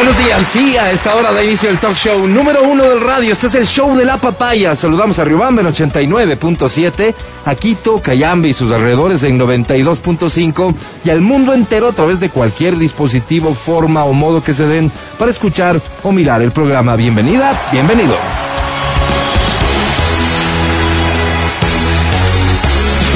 Buenos días, sí, a esta hora da inicio el talk show número uno del radio. Este es el show de la papaya. Saludamos a Riobamba en 89.7, a Quito, Cayambe y sus alrededores en 92.5 y al mundo entero a través de cualquier dispositivo, forma o modo que se den para escuchar o mirar el programa. Bienvenida, bienvenido.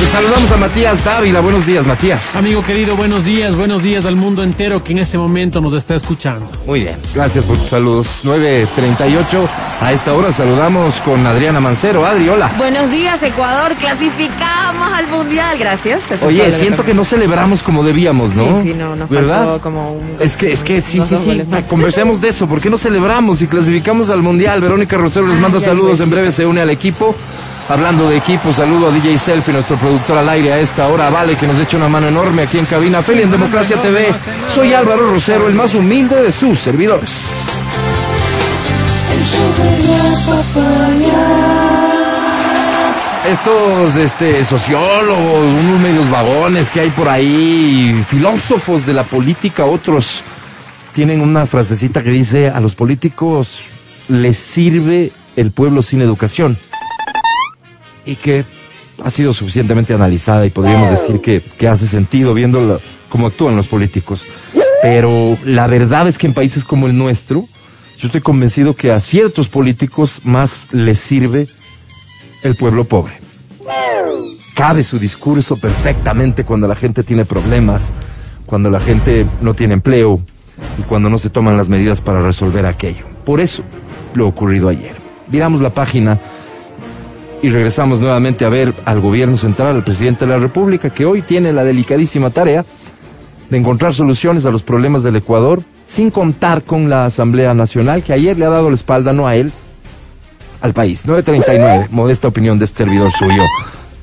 Saludamos a Matías Dávila. Buenos días, Matías. Amigo querido, buenos días, buenos días al mundo entero que en este momento nos está escuchando. Muy bien, gracias por tus saludos. 9.38, a esta hora saludamos con Adriana Mancero. Adri, hola. Buenos días, Ecuador. Clasificamos al Mundial. Gracias. Eso Oye, siento que no celebramos como debíamos, ¿no? Sí, sí, no, nos ¿Verdad? como un... Es que, es que sí, sí, sí. Conversemos de eso. ¿Por qué no celebramos y clasificamos al Mundial? Verónica Rosero les manda Ay, saludos. En breve se une al equipo. Hablando de equipo, saludo a DJ Selfie, nuestro productor al aire a esta hora. Vale, que nos echa una mano enorme aquí en cabina. Feli en Democracia TV. Soy Álvaro Rosero, el más humilde de sus servidores. Estos este, sociólogos, unos medios vagones que hay por ahí, filósofos de la política, otros tienen una frasecita que dice, a los políticos les sirve el pueblo sin educación. Y que ha sido suficientemente analizada y podríamos decir que, que hace sentido viendo la- cómo actúan los políticos. Pero la verdad es que en países como el nuestro, yo estoy convencido que a ciertos políticos más les sirve el pueblo pobre. Cabe su discurso perfectamente cuando la gente tiene problemas, cuando la gente no tiene empleo y cuando no se toman las medidas para resolver aquello. Por eso lo ocurrido ayer. Viramos la página y regresamos nuevamente a ver al gobierno central, al presidente de la República, que hoy tiene la delicadísima tarea de encontrar soluciones a los problemas del Ecuador, sin contar con la Asamblea Nacional, que ayer le ha dado la espalda, no a él, al país. 939, modesta opinión de este servidor suyo.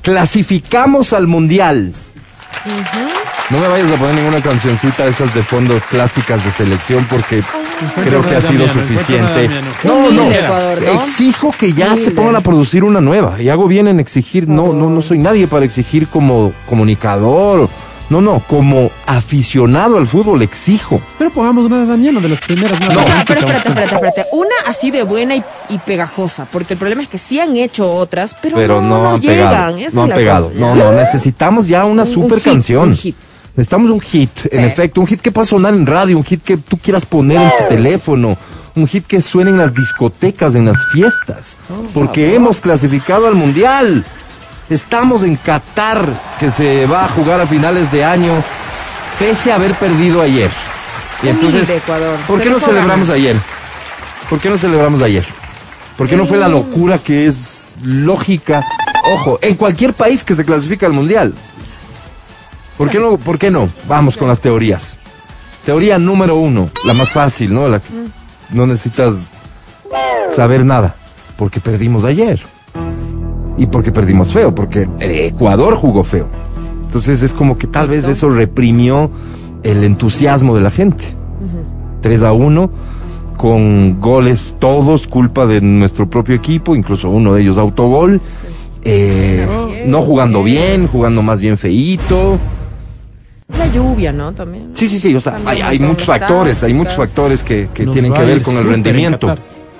Clasificamos al Mundial. No me vayas a poner ninguna cancioncita de esas de fondo clásicas de selección porque creo que ha sido suficiente. No, no, Ecuador, ¿no? exijo que ya se pongan a producir una nueva. Y hago bien en exigir, no, no, no soy nadie para exigir como comunicador. No, no, como aficionado al fútbol exijo. Pero pongamos una Daniela de las primeras más O sea, pero espérate, espérate, espérate. Una así de buena y, y pegajosa, porque el problema es que sí han hecho otras, pero, pero no, han llegan. pegado. No han pegado. cosa. No, no, necesitamos ya una Un- un super hit, canción. un hit. Necesitamos un hit, en Sí. efecto, un hit que pueda sonar en radio, un hit que tú quieras poner en tu teléfono, un hit que suene en las discotecas, en las fiestas, porque hemos clasificado al mundial. Estamos en Qatar, que se va a jugar a finales de año, pese a haber perdido ayer. Y entonces, Ecuador. ¿por qué no celebramos ayer? ¿Por qué no celebramos ayer? ¿Por qué no fue la locura que es lógica? Ojo, en cualquier país que se clasifica al mundial. ¿Por qué no? ¿Por qué no? Vamos con las teorías. Teoría número uno, la más fácil, ¿no? La que no necesitas saber nada, porque perdimos ayer. Y porque perdimos feo, porque Ecuador jugó feo. Entonces es como que tal vez eso reprimió el entusiasmo de la gente. 3 a 1, con goles todos, culpa de nuestro propio equipo, incluso uno de ellos autogol. Eh, no jugando bien, jugando más bien feíto. La lluvia, ¿no? También. Sí, sí, sí, o sea, hay, muchos factores, hay muchos factores que, que tienen que ver con el rendimiento.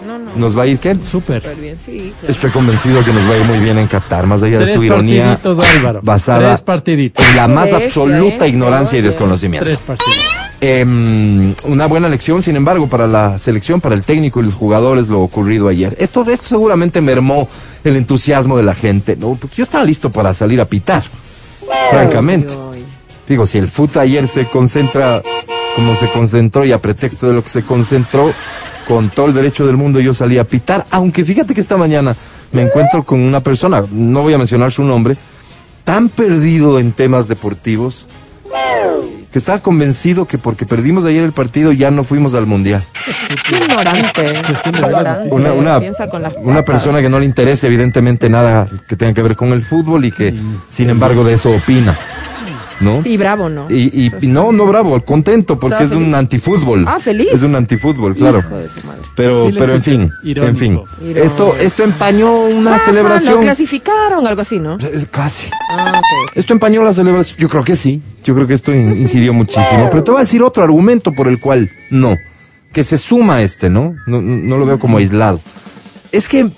No, no. ¿Nos va a ir qué? Súper. Súper bien, sí, claro. Estoy convencido que nos va a ir muy bien en Qatar, más allá de tu ironía partiditos, Álvaro. basada Tres partiditos. en la más absoluta ¿eh? ignorancia y desconocimiento. Tres partidos. Em, una buena lección, sin embargo, para la selección, para el técnico y los jugadores, lo ocurrido ayer. Esto, esto seguramente mermó el entusiasmo de la gente, ¿no? Porque yo estaba listo para salir a pitar, francamente. Digo, si el fútbol ayer se concentra como se concentró y a pretexto de lo que se concentró, con todo el derecho del mundo yo salí a pitar, aunque fíjate que esta mañana me encuentro con una persona, no voy a mencionar su nombre, tan perdido en temas deportivos, que estaba convencido que porque perdimos ayer el partido ya no fuimos al mundial. Qué ignorante. Una, una, una persona que no le interesa evidentemente nada que tenga que ver con el fútbol y que sin embargo de eso opina. ¿No? Y bravo, ¿no? Y, y- y no, no bravo, contento, porque es un antifútbol. Ah, feliz. Es un antifútbol, claro. Hijo de su madre. Pero, Sí pero en fin, en fin. Irónico. Esto, esto empañó una Ajá, celebración. Lo clasificaron, algo así, ¿no? Eh, Casi. Ah, ok. Esto empañó la celebración. Yo creo que sí. Yo creo que esto in- incidió muchísimo. Pero te voy a decir otro argumento por el cual no. Que se suma a este, ¿no? No, no lo veo como aislado. Es que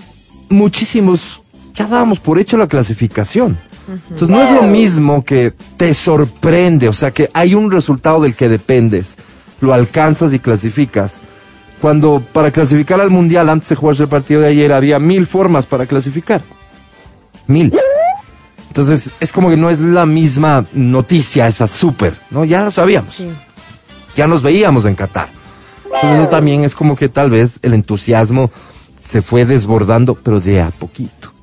muchísimos ya dábamos por hecho la clasificación. Entonces no es lo mismo que te sorprende, o sea que hay un resultado del que dependes, lo alcanzas y clasificas. Cuando para clasificar al mundial antes de jugarse el partido de ayer había mil formas para clasificar. Mil. Entonces, es como que no es la misma noticia esa súper, ¿no? Ya lo sabíamos. Sí. Ya nos veíamos en Qatar. Entonces, eso también es como que tal vez el entusiasmo se fue desbordando, pero de a poquito.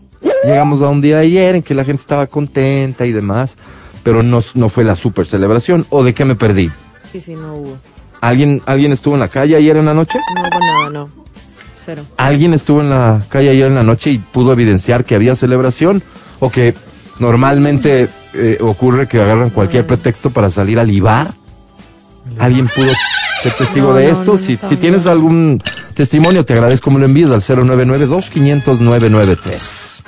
Llegamos a un día de ayer en que la gente estaba contenta y demás, pero no, no fue la super celebración. ¿O de qué me perdí? Sí, sí, no hubo. ¿Alguien, ¿Alguien estuvo en la calle ayer en la noche? No hubo nada, no. Cero. ¿Alguien estuvo en la calle ayer en la noche y pudo evidenciar que había celebración? ¿O que normalmente eh, ocurre que agarran cualquier pretexto para salir a libar? ¿Alguien pudo ser testigo No, de no, esto? no, si, tienes algún testimonio, te agradezco me lo envíes al 099-2500-993.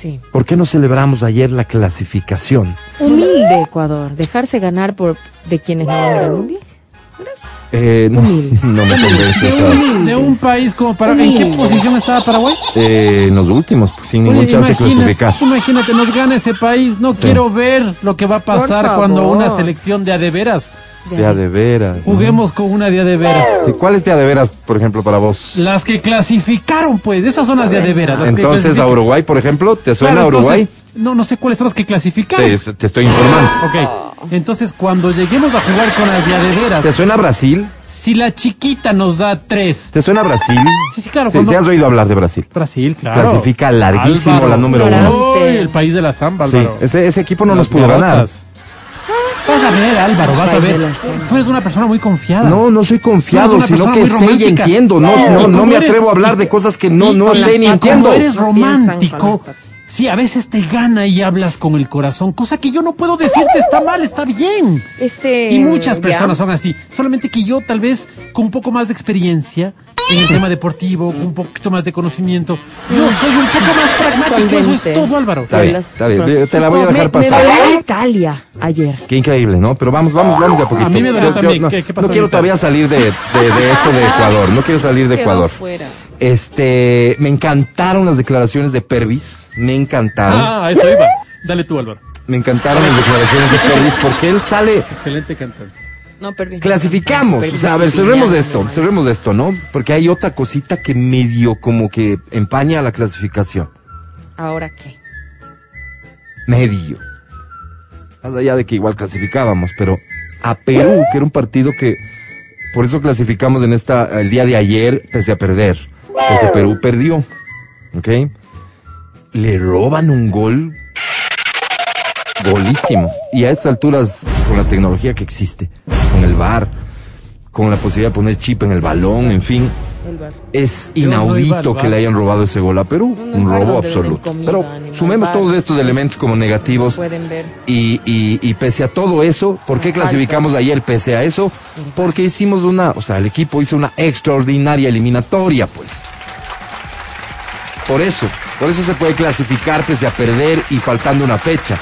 Sí. ¿Por qué no celebramos ayer la clasificación? Humilde Ecuador. Dejarse ganar por de quienes no van a al mundial. Eh, no, no me convence. De un, de un país como Paraguay. ¿En qué posición estaba Paraguay? Eh, en los últimos, pues, sin ningún Oye, chance de clasificar. Imagínate, nos gana ese país. No quiero ver lo que va a pasar cuando una selección de a de veras. De a de veras. ¿no? Juguemos con una de a de veras. Sí, ¿Cuál es de a de veras, por ejemplo, para vos? Las que clasificaron, pues, esas son las de a de veras. las que Entonces, a. Uruguay, por ejemplo, ¿te suena Claro, Uruguay? entonces, no, no sé cuáles son las que clasificaron. Te, te estoy informando. Ok, entonces cuando lleguemos a jugar con las de a de veras, ¿Te suena Brasil? si la chiquita nos da tres. ¿Te suena Brasil? Sí, sí, claro. Sí, cuando- sí has oído hablar de Brasil. Brasil, claro. Clasifica larguísimo Álvaro. la número uno. El país de la samba, Sí, Álvaro. ese, ese equipo no Las nos pudo ganar. Vas a ver, Álvaro, vas a ver. Tú eres una persona muy confiada. No, no soy confiado, sino que sé y entiendo. No, no, no me eres- atrevo a hablar de cosas que no, no sé ni entiendo. Como eres romántico, sí, a veces te gana y hablas con el corazón, cosa que yo no puedo decirte está mal, está bien. Este. Y muchas ya. personas son así. Solamente que yo, tal vez, con un poco más de experiencia en el tema deportivo, con un poquito más de conocimiento, yo soy un poco más pragmático. Eso es todo, Álvaro. Está bien, está bien. Te la voy a Me- dejar pasar. Me dolió Italia ayer. Qué increíble, ¿no? Pero vamos, vamos, vamos de a poquito. A mí me dolió Yo- yo también. no, ¿Qué- qué pasó no quiero todavía salir de, de, de esto de Ecuador. No quiero salir de Quedó Ecuador. fuera. Este, me encantaron las declaraciones de Pervis. Me encantaron. Ah, eso iba. Dale tú, Álvaro. Me encantaron las declaraciones de Pervis porque él sale. Excelente cantante. No, permiso. Clasificamos. O sea, a ver, cerremos esto. Cerremos esto, ¿no? Porque hay otra cosita que medio como que empaña la clasificación. ¿Ahora qué? medio. Más allá de que igual clasificábamos, pero a Perú, que era un partido que por eso clasificamos en esta el día de ayer pese a perder, porque Perú perdió. ¿Ok? Le roban un gol golísimo. Y a estas alturas con la tecnología que existe, con el VAR, con la posibilidad de poner chip en el balón, en fin. Es inaudito que le hayan robado ese gol a Perú. Un robo absoluto. Pero sumemos todos estos elementos como negativos. Y, y, y pese a todo eso, ¿por qué clasificamos ayer pese a eso? Porque hicimos una, o sea, el equipo hizo una extraordinaria eliminatoria, pues. Por eso, por eso se puede clasificar pese a perder y faltando una fecha.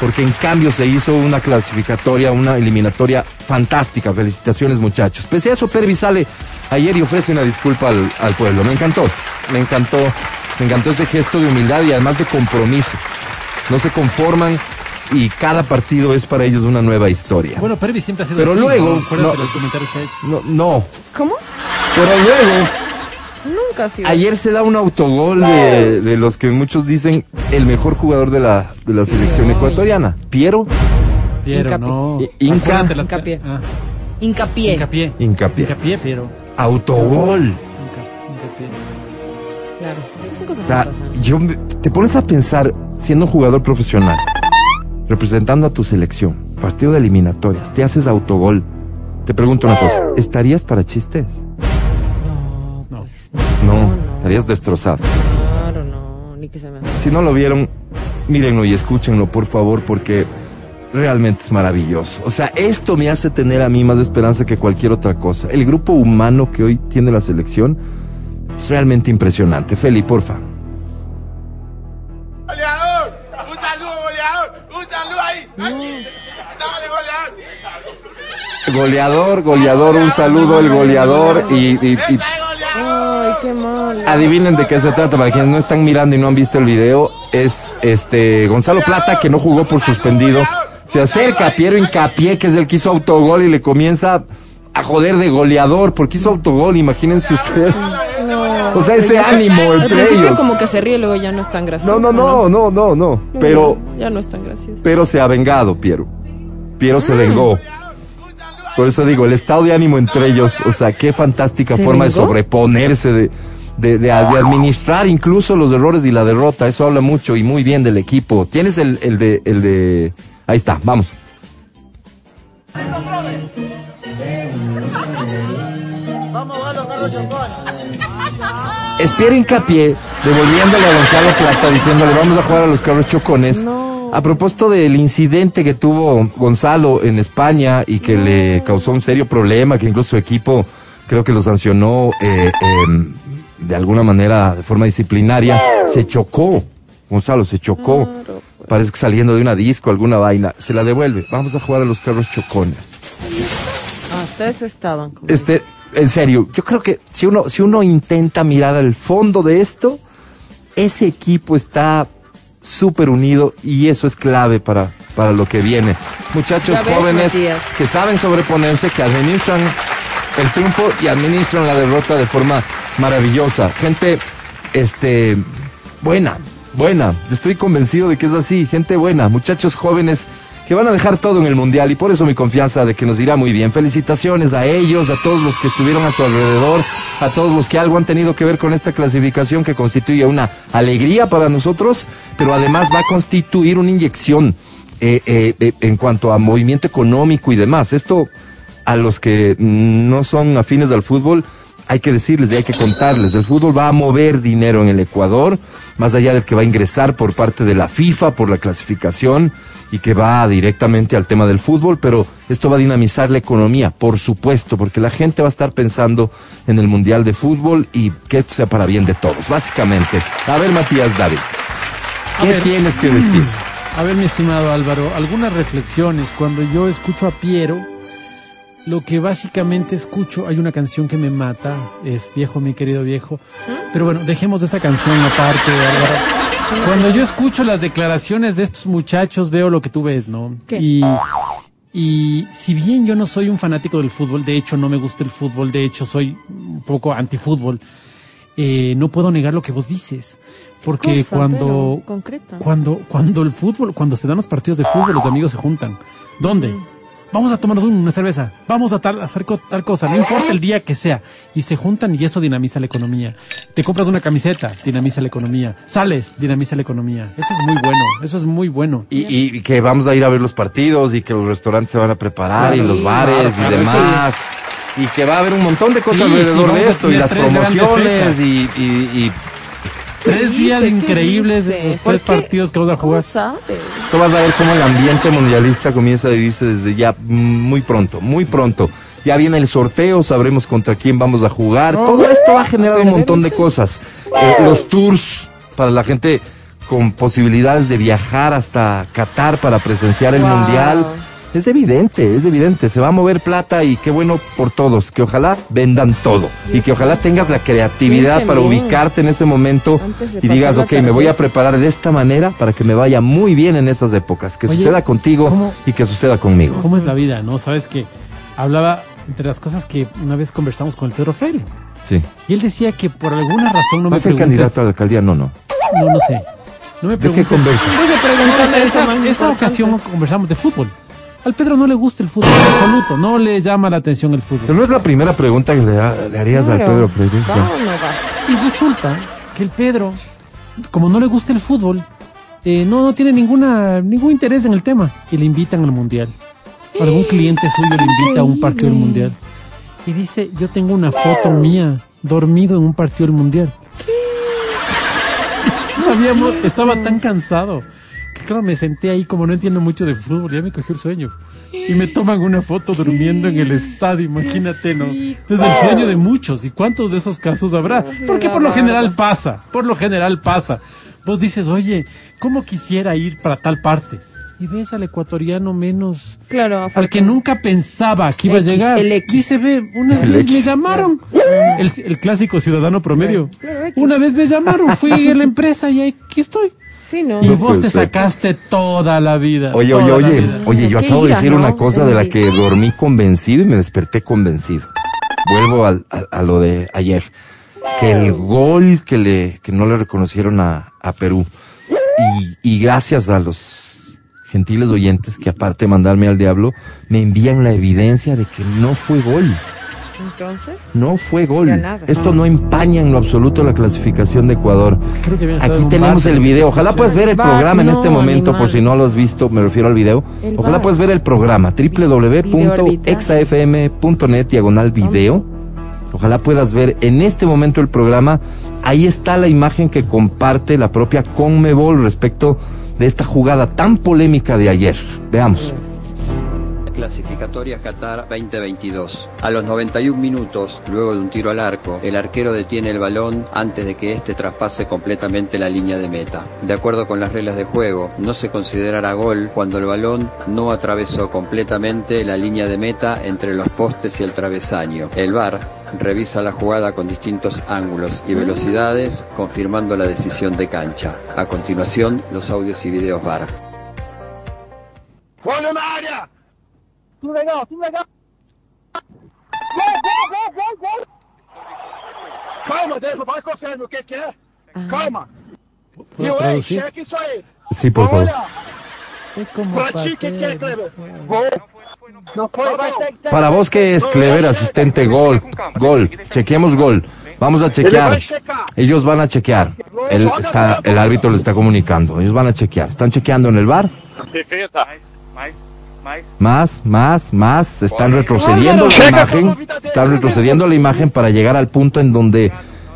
Porque en cambio se hizo una clasificatoria, una eliminatoria fantástica. Felicitaciones muchachos. Pese a eso, Pervis sale ayer y ofrece una disculpa al, al pueblo. Me encantó, me encantó, me encantó ese gesto de humildad y además de compromiso. No se conforman y cada partido es para ellos una nueva historia. Bueno, Pervis siempre ha sido Pero así, luego, ¿no? No. de los comentarios que ha hecho. No, no, ¿Cómo? pero luego Nunca ha sido. Ayer se da un autogol de, de los que muchos dicen el mejor jugador de la, de la selección ecuatoriana. Piero Piero, Hincapié. no. Inca. Las- Hincapié. Ah, Hincapié. hincapié. Hincapié. Hincapié, Piero. Autogol. Hincapié. Claro. Son cosas O sea, que pasan. yo me- te pones a pensar, siendo un jugador profesional, representando a tu selección, partido de eliminatorias, te haces autogol. Te pregunto una cosa, ¿estarías para chistes? No, No. No, estarías destrozado. claro, no. Ni que se me haga. Si no lo vieron, mírenlo y escúchenlo, por favor, porque realmente es maravilloso. O sea, esto me hace tener a mí más esperanza que cualquier otra cosa. El grupo humano que hoy tiene la selección es realmente impresionante. Feli, porfa. Goleador, un saludo, goleador, un saludo ahí. Dale, goleador. Goleador, goleador, un saludo, el goleador y, y- y Esta es goleador. Ay, qué mal. adivinen de qué se trata. Para quienes no están mirando y no han visto el video, es este Gonzalo Plata que no jugó por suspendido. Se acerca a Piero Incapié, que es el que hizo autogol y le comienza a joder de goleador porque hizo autogol, imagínense ustedes. O sea, ese ánimo Al entre principio ellos. como que se ríe, luego ya no es tan gracioso. No, no, no, no, no, no. Pero, Ya no es tan gracioso. pero se ha vengado, Piero. Piero Mm. se vengó. Por eso digo, el estado de ánimo entre ellos, o sea, qué fantástica ¿Se forma de sobreponerse, de, de, de- administrar incluso los errores y la derrota. Eso habla mucho y muy bien del equipo. Tienes el, el de, el de, ahí está, vamos. Es Pierre Hincapié devolviéndole a Gonzalo Plata diciéndole vamos a jugar a los carros chocones. No. A propósito del incidente que tuvo Gonzalo en España y que le causó un serio problema, que incluso su equipo creo que lo sancionó eh, em, de alguna manera de forma disciplinaria, se chocó. Gonzalo se chocó. Parece que saliendo de una disco, alguna vaina. Se la devuelve. Vamos a jugar a los carros chocones. Hasta eso estaban. como- Este, en serio, yo creo que si uno, si uno intenta mirar al fondo de esto, ese equipo está súper unido y eso es clave para, para lo que viene. Muchachos ves, jóvenes Matías. que saben sobreponerse, que administran el triunfo y administran la derrota de forma maravillosa. Gente, este, buena, buena. Estoy convencido de que es así. Gente buena, muchachos jóvenes que van a dejar todo en el mundial y por eso mi confianza de que nos irá muy bien. Felicitaciones a ellos, a todos los que estuvieron a su alrededor, a todos los que algo han tenido que ver con esta clasificación que constituye una alegría para nosotros, pero además va a constituir una inyección eh, eh, eh, en cuanto a movimiento económico y demás. Esto a los que no son afines al fútbol, hay que decirles y hay que contarles. El fútbol va a mover dinero en el Ecuador, más allá del que va a ingresar por parte de la FIFA, por la clasificación, y que va directamente al tema del fútbol, pero esto va a dinamizar la economía, por supuesto, porque la gente va a estar pensando en el Mundial de Fútbol y que esto sea para bien de todos, básicamente. A ver, Matías David, ¿qué ver. tienes que decir? A ver, mi estimado Álvaro, algunas reflexiones. Cuando yo escucho a Piero, lo que básicamente escucho, hay una canción que me mata, es viejo, mi querido viejo. Pero bueno, dejemos esa canción aparte, Álvaro. Cuando yo escucho las declaraciones de estos muchachos, veo lo que tú ves, ¿no? ¿Qué? Y, y si bien yo no soy un fanático del fútbol, de hecho no me gusta el fútbol, de hecho soy un poco antifútbol, eh, no puedo negar lo que vos dices. Porque Cosa, cuando, cuando, cuando el fútbol, cuando se dan los partidos de fútbol, los amigos se juntan. ¿Dónde? Mm. Vamos a tomarnos una cerveza, vamos a tal, hacer tal cosa, no importa el día que sea. Y se juntan y eso dinamiza la economía. Te compras una camiseta, dinamiza la economía. Sales, dinamiza la economía. Eso es muy bueno, eso es muy bueno. Y, y que vamos a ir a ver los partidos y que los restaurantes se van a preparar y los bares claro, y claro, demás. Y que va a haber un montón de cosas Sí, alrededor sí, de esto y las promociones y Tres ¿Qué días increíbles, los ¿Por tres partidos que vamos a ¿Cómo jugar. sabe? tú vas a ver cómo el ambiente mundialista comienza a vivirse desde ya muy pronto, muy pronto. Ya viene el sorteo, sabremos contra quién vamos a jugar. Todo esto va a generar un montón de cosas. Eh, los tours para la gente con posibilidades de viajar hasta Qatar para presenciar el Wow. mundial. Es evidente, es evidente, se va a mover plata y qué bueno por todos, que ojalá vendan todo y que ojalá tengas la creatividad para bien. ubicarte en ese momento y digas, ok, me voy a tarjeta". preparar de esta manera para que me vaya muy bien en esas épocas, que Oye, suceda contigo ¿cómo- y que suceda conmigo. ¿Cómo es la vida, no? Sabes que hablaba entre las cosas que una vez conversamos con el Pedro Freire. Sí. Y él decía que por alguna razón no me ¿Vas ser preguntes... candidato a la alcaldía? No, no. No, no sé. No me ¿De qué conversa? No, eso esa, más esa ocasión conversamos de fútbol. Al Pedro no le gusta el fútbol en absoluto. No le llama la atención el Pero fútbol. no es la primera pregunta que le, ha- le harías al. Pedro Freire. o sea, ¿Va o no va? Y resulta que el Pedro, como no le gusta el fútbol, eh, no, no tiene ninguna, ningún interés en el tema. Y le invitan al mundial. Algún cliente suyo le invita a un partido del mundial. Y dice, yo tengo una foto mía dormido en un partido del mundial. Habíamos- estaba tan cansado claro, me senté ahí como no entiendo mucho de fútbol, ya me cogió el sueño. Y me toman una foto durmiendo en el estadio, imagínate, ¿no? Entonces el sueño de muchos. ¿Y cuántos de esos casos habrá? Porque por lo general pasa, por lo general pasa. Vos dices, oye, ¿cómo quisiera ir para tal parte? Y ves al ecuatoriano menos... Claro, Al que nunca pensaba que iba X, a llegar. el X. Dice, ve, una El vez X. me llamaron. El, el clásico ciudadano promedio. Claro, X. Una vez me llamaron, fui a la empresa y aquí estoy. Sí, ¿no? Y vos te sacaste toda la vida. Oye, oye, oye, vida. oye, yo acabo de decir ¿no? una cosa de la que dormí convencido y me desperté convencido. Vuelvo al- a, a lo de ayer. Que el gol que le, que no le reconocieron a, a Perú. Y, y gracias a los gentiles oyentes que aparte de mandarme al diablo, me envían la evidencia de que no fue gol. Entonces, No fue gol. Esto no empaña en lo absoluto la clasificación de Ecuador. Creo que Aquí tenemos bar, el video. Ojalá puedas ver el Bar, programa en este momento, por si no lo has visto, me refiero al video. El Ojalá bar. puedas ver el programa www.exafm.net diagonal video. Ojalá puedas ver en este momento el programa. Ahí está la imagen que comparte la propia Conmebol respecto de esta jugada tan polémica de ayer. Veamos. Clasificatoria Qatar 2022. A los 91 minutos, luego de un tiro al arco, el arquero detiene el balón antes de que éste traspase completamente la línea de meta. De acuerdo con las reglas de juego, no se considerará gol cuando el balón no atravesó completamente la línea de meta entre los postes y el travesaño. El VAR revisa la jugada con distintos ángulos y velocidades, confirmando la decisión de cancha. A continuación, los audios y videos VAR. Olha na área! Tudo legal, tudo legal. Calma, Deus, vai confiando o que que é. Calma. E Vou ei, cheque isso aí. Sí, por favor. olhar. Es como Pra ti, o que que é. Kleber? Segue. Para vos que es Clever, asistente, gol, gol. Chequemos gol. Vamos a chequear. Ellos van a chequear. El, está, el árbitro le está comunicando. Ellos van a chequear. Están chequeando en el bar. Más, más, más. Están retrocediendo la imagen. Están retrocediendo la imagen para llegar al punto en donde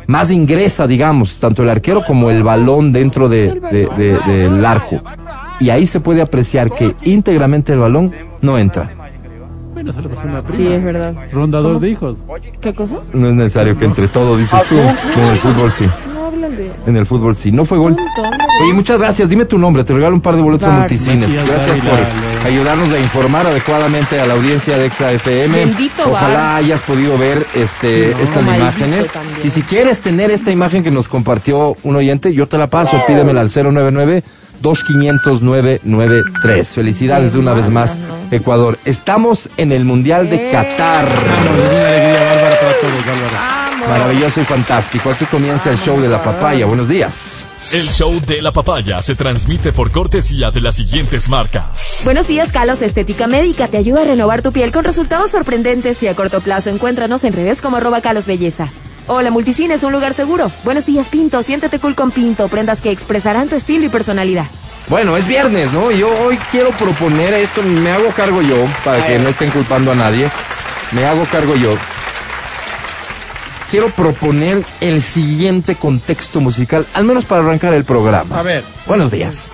más ingresa, digamos, tanto el arquero como el balón dentro de, de- de- del arco. Y ahí se puede apreciar que íntegramente el balón no entra. Bueno, se le pasó una prima. sí, es verdad. Rondador de hijos. ¿Qué cosa? No es necesario que entre todo, dices tú. En el fútbol sí. No hablan de... En el fútbol sí. No fue gol. Oye, muchas gracias. Dime tu nombre. Te regalo un par de boletos a multicines. Matías Gracias por Dávila, ayudarnos a informar adecuadamente a la audiencia de Exa FM. Bendito Ojalá Bar. hayas podido ver este, estas imágenes. también. Y si quieres tener esta imagen que nos compartió un oyente, yo te la paso. Pídemela al 099 2500 993. Felicidades de una vez más, Ecuador. Estamos en el Mundial de Eh. Qatar. Maravilloso y fantástico. Aquí comienza el show de la papaya. Buenos días. El show de la papaya se transmite por cortesía de las siguientes marcas. Buenos días, Calos Estética Médica. Te ayuda a renovar tu piel con resultados sorprendentes y a corto plazo. Encuéntranos en redes como arroba Calos Belleza. Hola, Multicine es un lugar seguro. Buenos días, Pinto. Siéntete cool con Pinto. Prendas que expresarán tu estilo y personalidad. Bueno, es viernes, ¿no? Yo hoy quiero proponer esto, me hago cargo yo, para que no estén culpando a nadie. Me hago cargo yo. Quiero proponer el siguiente contexto musical, al menos para arrancar el programa. A ver, Buenos días.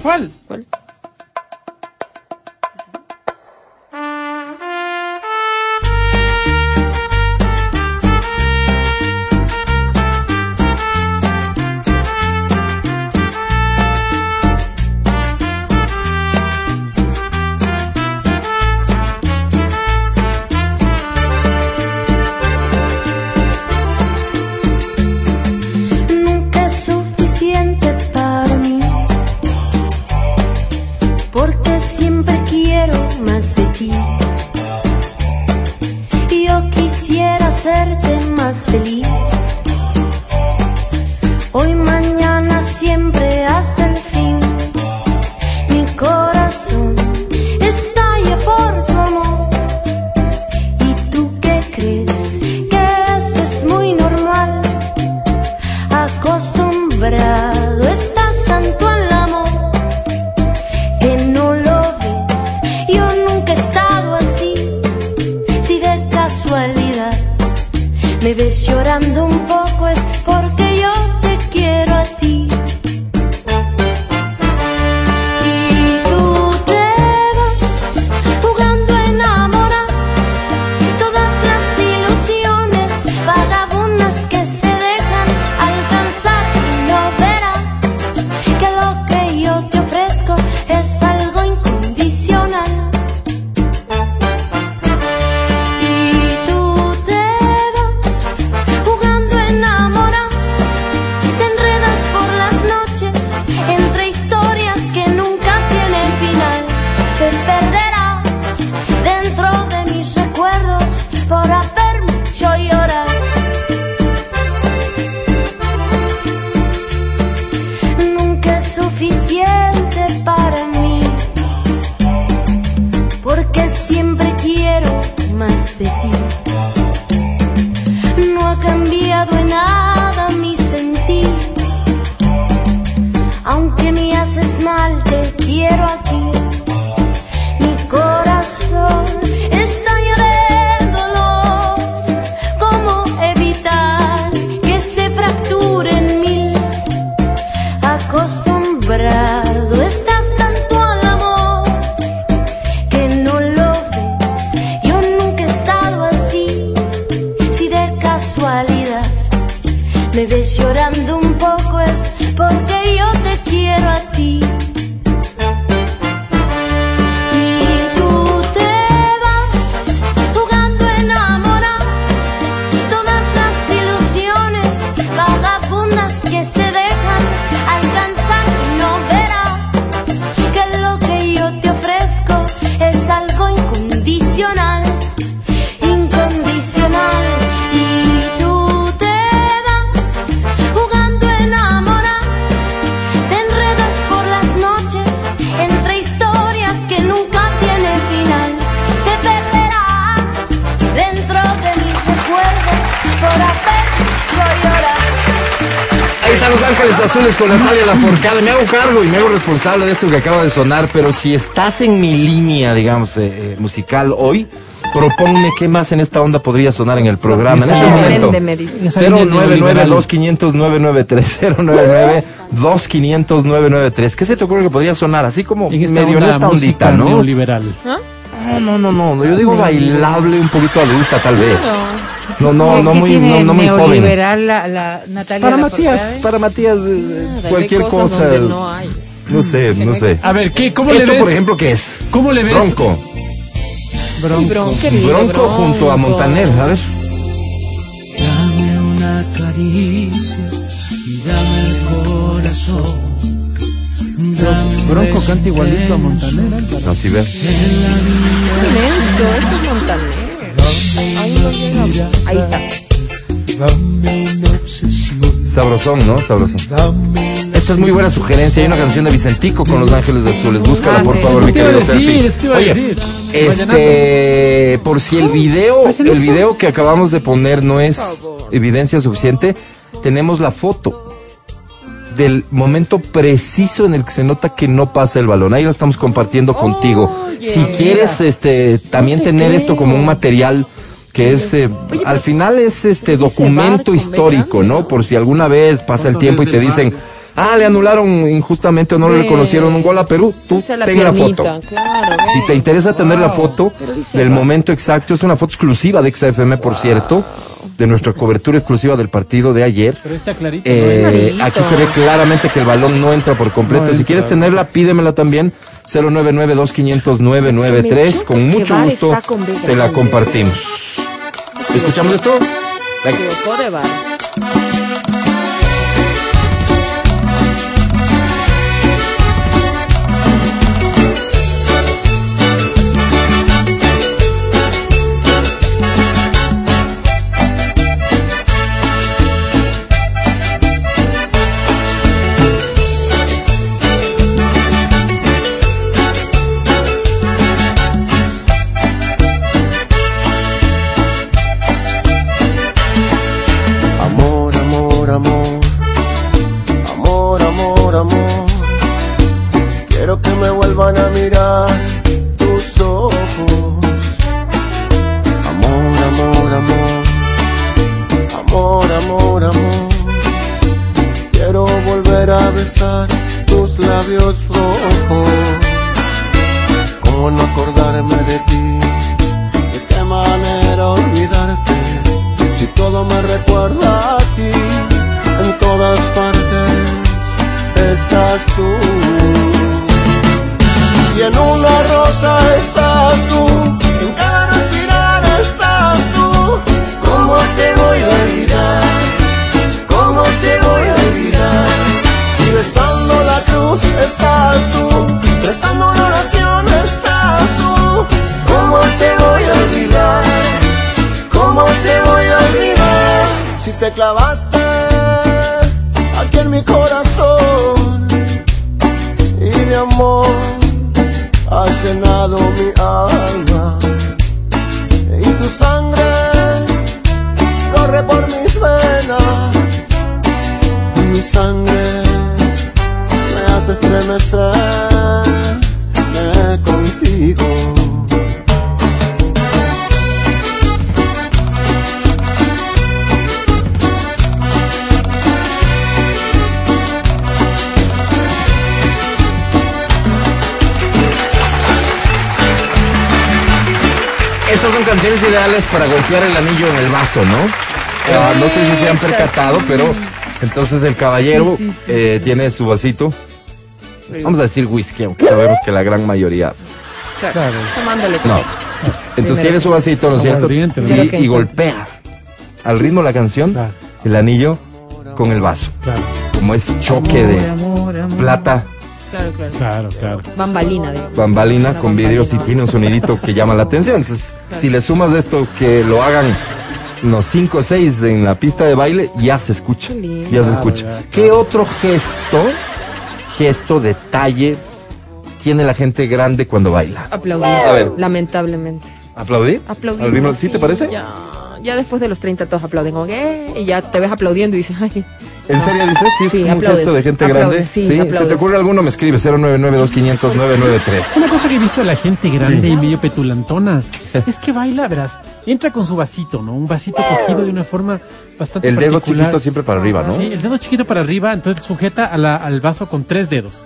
¿cuál? ¿Cuál? Azules con Natalia Laforcade. Me hago cargo y me hago responsable de esto que acaba de sonar, pero si estás en mi línea, digamos, eh, eh, musical hoy, proponme qué más en esta onda podría sonar en el programa. En este momento, Depende, me dice. Esa línea 099-2500-993, 099-2500-993. ¿Qué se te ocurre que podría sonar? Así como En medio en esta ondita, ¿no? neoliberal. No, no, no, no, yo digo bailable, un poquito adulta tal vez. No, no, no ¿Qué muy, tiene no, no muy joven. neoliberal la, la Natalia Para? Matías, para Matías, eh, Nada, cualquier cosa. donde no hay. No sé, no sé. A ver, ¿qué, ¿cómo le Esto, ves? por ejemplo, ¿qué es? ¿Cómo le ves? Bronco. Bronco. Bronco, junto a. Montaner, a ver. Dame una caricia y dame el corazón. Bronco canta igualito a Montaner. Así ve. Inmenso, eso es Montaner. No. Ahí está. Sabrosón, ¿no? Sabrosón. Esta es muy buena sugerencia. Hay una canción de Vicentico con Los Ángeles Azules. Búscala, Ah, por sí. favor, mi querido Serfi. Oye, este, por si el video, el video que acabamos de poner no es evidencia suficiente, tenemos la foto del momento preciso en el que se nota que no pasa el balón. Ahí lo estamos compartiendo contigo. Si quieres este también tener esto como un material que es eh, al final es este documento histórico, ¿no? Por si alguna vez pasa el tiempo y te dicen, "Ah, le anularon injustamente o no le reconocieron un gol a Perú." Tú la ten la foto. Claro, Si te interesa tener la foto del va. momento exacto, es una foto exclusiva de XFM, por cierto, de nuestra cobertura exclusiva del partido de ayer. Pero está clarito. Eh, clarito. aquí se ve claramente que el balón no entra por completo. No si quieres tenerla, pídemela también. 099-2500-993. Con mucho gusto te la compartimos. ¿Escuchamos esto? Golpear el anillo en el vaso, ¿no? Ah, no sé si se han percatado, pero entonces el caballero Sí, sí, sí, eh, tiene su vasito. Vamos a decir whisky, aunque sabemos que la gran mayoría Claro. No. Entonces tiene su vasito, ¿no es cierto? Y, y golpea al ritmo de la canción el anillo con el vaso. Como ese choque de plata, Claro, claro. claro, claro. Bambalina, digo. bambalina con vidrios y tiene un sonidito que llama la atención. Entonces, si le sumas esto que lo hagan unos 5 o 6 en la pista de baile, ya se escucha. Ya se escucha. ya, ¿Qué otro gesto, gesto, detalle tiene la gente grande cuando baila? Aplaudir. A ver. Lamentablemente. ¿Aplaudir? Aplaudir. ¿Al ritmo? ¿Sí te parece? Ya, ya después de los 30 todos aplauden. Eh, y ya te ves aplaudiendo y dices, ay. ¿En serio dices? Sí, es Sí, un aplaudes. gesto de gente Aplaudes, grande. sí, ¿Se te aplaudes. ocurre alguno? Me escribe 099-2500-993. Una cosa que he visto de la gente grande Sí. y medio petulantona es que baila, verás, entra con su vasito, ¿no? Un vasito cogido de una forma bastante El dedo particular. chiquito siempre para arriba, ¿no? Sí, el dedo chiquito para arriba, entonces sujeta a la- al vaso con tres dedos.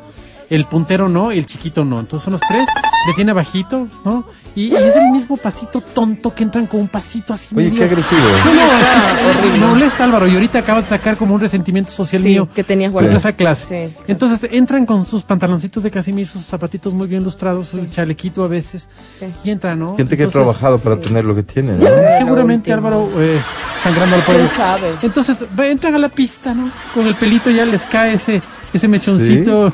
El puntero no, el chiquito no. Entonces son los tres, le tiene bajito, ¿no? Y, y es el mismo pasito tonto que entran con un pasito así Oye, medio- qué agresivo. No, no, es que me molesta Álvaro y ahorita acabas de sacar como un resentimiento social Sí, mío que tenías guardado. esa clase. Sí. Entonces entran con sus pantaloncitos de casimir, sus zapatitos muy bien lustrados, su chalequito a veces Sí. y entran, ¿no? Gente que ha trabajado para tener lo que tiene, ¿no? Seguramente Álvaro eh, sangrando al pueblo. Entonces va- entran a la pista, ¿no? Con el pelito ya les cae ese ese mechoncito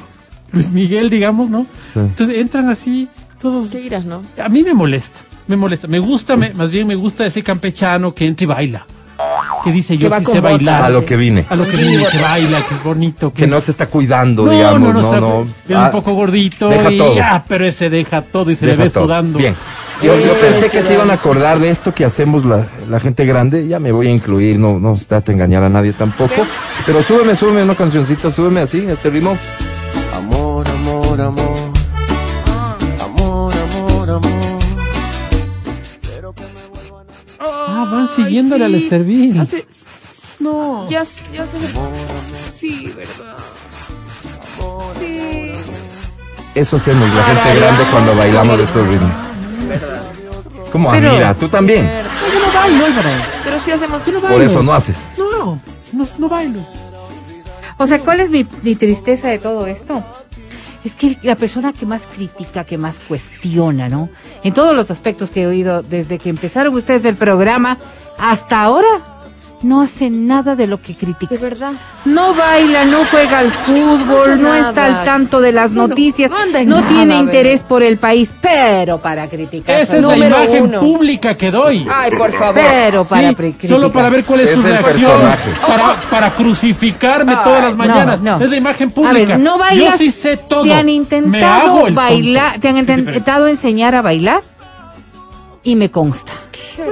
Luis Miguel, digamos, ¿no? Sí. Entonces entran así todos. ¿Qué irás, no? A mí me molesta, me molesta. Me gusta, me- más bien me gusta ese campechano que entra y baila. Que dice yo va sí sé bailar. A lo que vine. A lo que viene, que baila, que es bonito. Que, Que no se está cuidando, no, digamos. no, No, no, no. está- es Ah, un poco gordito deja y todo. ah, pero ese deja todo y se deja le ve todo. sudando. Bien. Yo, yo pensé que se iban a acordar de esto que hacemos la, la gente grande. Ya me voy a incluir, no, no se trata de engañar a nadie tampoco. Pero súbeme, súbeme una cancioncita, súbeme así, este ritmo. Amor, amor, amor. Amor, amor, amor. Pero que me vuelvan a Ah, van siguiéndole al Estervil. No. Ya, ya se. Sí, ¿verdad? Eso hacemos la gente grande cuando bailamos estos ritmos. ¿Cómo? Ah, Pero- mira, tú también. Yo no bailo, Álvaro. Pero sí hacemos. Por eso no haces. No, no, no bailo. O sea, ¿cuál es mi, tristeza de todo esto? Es que la persona que más critica, que más cuestiona, ¿no? En todos los aspectos que he oído desde que empezaron ustedes el programa hasta ahora, no hace nada de lo que critica. De verdad. No baila, no juega al fútbol, no nada. está al tanto de las No, no, noticias, no no nada, tiene a interés por el país, pero para criticar. Esa es la Número imagen uno. pública que doy. Ay, por favor. Pero para Sí, criticar. solo para ver cuál es, Es tu reacción. Para, para crucificarme Ay, todas las no, mañanas. no. Es la imagen A pública. ver, no bailas. Yo sí sé todo. Te han intentado bailar, tonto. te han intentado enseñar a bailar y me consta.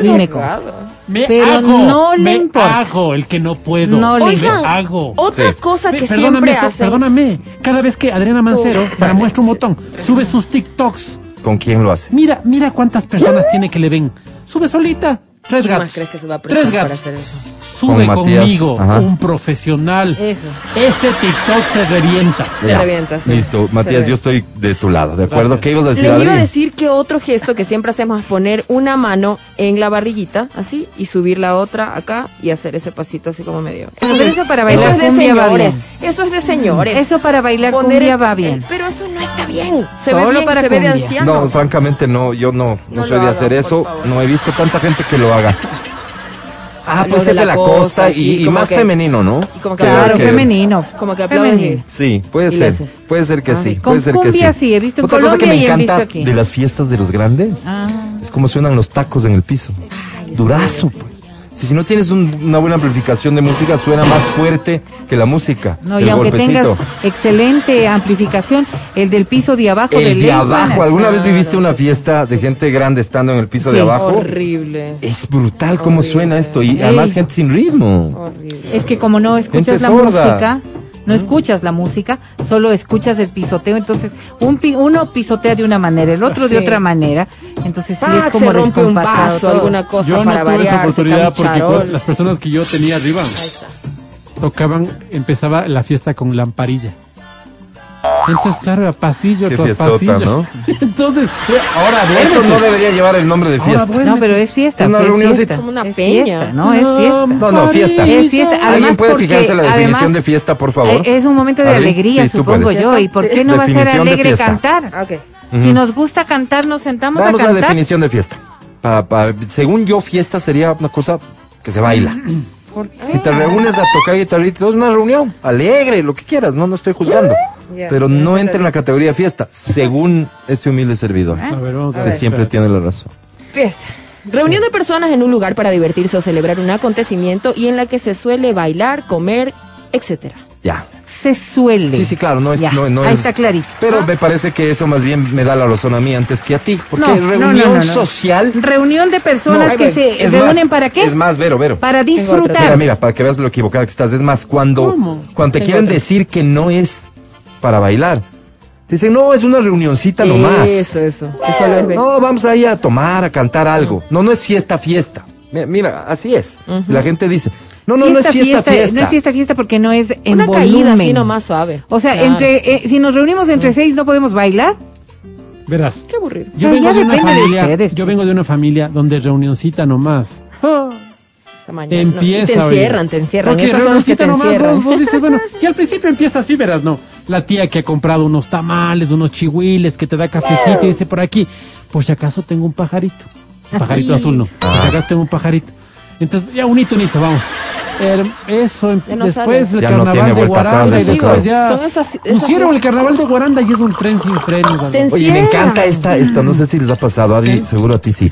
Y me consta. Me pero hago, no le me importa. hago el que no puedo. No le me importa. hago. Otra Sí. cosa que Pe- siempre perdóname, so- hacen. perdóname. Cada vez que Adriana Mancero, para muestra un botón, sube sus TikToks. ¿Con quién lo hace? Mira, mira cuántas personas tiene que le ven. Sube solita. Tres ¿Quién gatos. más crees que se va a Tres para gatos. hacer eso? Sube Con Matías. conmigo, Ajá. un profesional. Eso. Ese TikTok se revienta. Se Ya. revienta, sí. Listo, Se Matías, revienta. yo estoy de tu lado, ¿de acuerdo? Gracias. ¿Qué ibas a decir, Les iba a Adri? decir que otro gesto que siempre hacemos es poner una mano en la barriguita, así, y subir la otra acá y hacer ese pasito así como medio. Pero es- eso para eso bailar es de cumbia va señores. bien. Eso es de señores. Eso para bailar Poner cumbia el- va bien. el- pero eso no está bien. Se Solo ve bien, para se ve de cumbia. anciano. No, francamente no, yo no, no, No soy de hagan, hacer por eso, favor. no he visto tanta gente que lo haga. Ah, Lo pues de es de la la costa, costa, sí, y, y como más que- femenino, ¿no? y como que Claro, que- femenino. Como que aplauden Femenino. Sí, puede ser, puede ser que Ah, sí, puede Con ser que cumbia sí. sí, he visto en Otra cosa que me y he encanta visto aquí. de las fiestas de los grandes Ah. es cómo suenan los tacos en el piso. Durazo, pues. Si, si no tienes un- una buena amplificación de música, suena más fuerte que la música. No, el y aunque golpecito. tengas excelente amplificación, el del piso de abajo El de de abajo, suena. ¿alguna vez viviste una fiesta de gente grande estando en el piso de abajo? Horrible. Es brutal cómo Horrible. suena esto y Ey. además gente sin ritmo. Horrible. Es que como no escuchas Gente la sorda. música, no escuchas la música, solo escuchas el pisoteo, entonces un pi- uno pisotea de una manera, el otro de otra manera, entonces sí Ah, es como se rompe un alguna cosa Yo no para tuve variar. esa oportunidad porque las personas que yo tenía arriba tocaban, empezaba la fiesta con lamparilla. Entonces, claro, a pasillo Qué tras fiestota, pasillo. ¿no? Entonces, eh, ahora Eso no debería llevar el nombre de fiesta. No, pero es fiesta. Es una es reunioncita. fiesta. Como una es peña. fiesta, no, es fiesta. No, no, fiesta. Es fiesta. Además, ¿Alguien puede porque, fijarse la definición además, de fiesta, por favor? Es un momento de alegría, sí, supongo yo. ¿Y por qué no va a ser alegre cantar? Si nos gusta cantar, nos sentamos Vamos a a la cantar. definición de fiesta. Pa- pa- según yo, fiesta sería una cosa que se baila. Si te reúnes a tocar guitarrita, es una reunión, alegre, lo que quieras, no, no estoy juzgando. Pero no entra en la categoría de fiesta, según este humilde servidor. A ver, vamos a Que ver. siempre tiene la razón. Fiesta. Reunión de personas en un lugar para divertirse o celebrar un acontecimiento y en la que se suele bailar, comer, etcétera. Ya. Se suele. Sí, sí, claro, no es. Ya, no, no ahí es- está clarito. Pero me parece que eso más bien me da la razón a mí antes que a ti. Porque No, reunión no, no, no. social. Reunión de personas No, que se más, reúnen para qué? Es más, Vero, Vero. Para disfrutar. Mira, mira, para que veas lo equivocada que estás. Es más, cuando, ¿Cómo? cuando te quieren decir que no es para bailar, dicen, no, es una reunioncita nomás. Eso, eso. Que solo es ver. No, vamos ahí a tomar, a cantar algo. No, no es fiesta, fiesta. Mi- Mira, así es. La gente dice, no, no, no es fiesta, fiesta. No es fiesta, fiesta porque no es en Una volumen. caída así nomás suave. O sea, Claro. entre eh, si nos reunimos entre seis no podemos bailar. Verás. Qué aburrido. Yo O sea, vengo ya de una de familia, ustedes, yo pues. vengo de una familia donde reunioncita nomás. Mañana. Empieza. Y te encierran, te encierran. Porque Esas son las que te nomás, encierran. vos, vos dices, bueno, y al principio empieza así, verás, no. La tía que ha comprado unos tamales, unos chihuiles, que te da cafecito y dice por aquí, por si acaso tengo un pajarito. Pajarito azul no. Por si acaso tengo un pajarito. Entonces, ya un hito, un hito, vamos. Eso, em- Ya no después sale. el Ya no carnaval tiene de Guaranda y eso, después claro. ya Son esas- esas pusieron el carnaval de Guaranda y es un tren sin. Te Oye, me encanta esta, esta, no sé si les ha pasado, Adri, seguro a ti sí.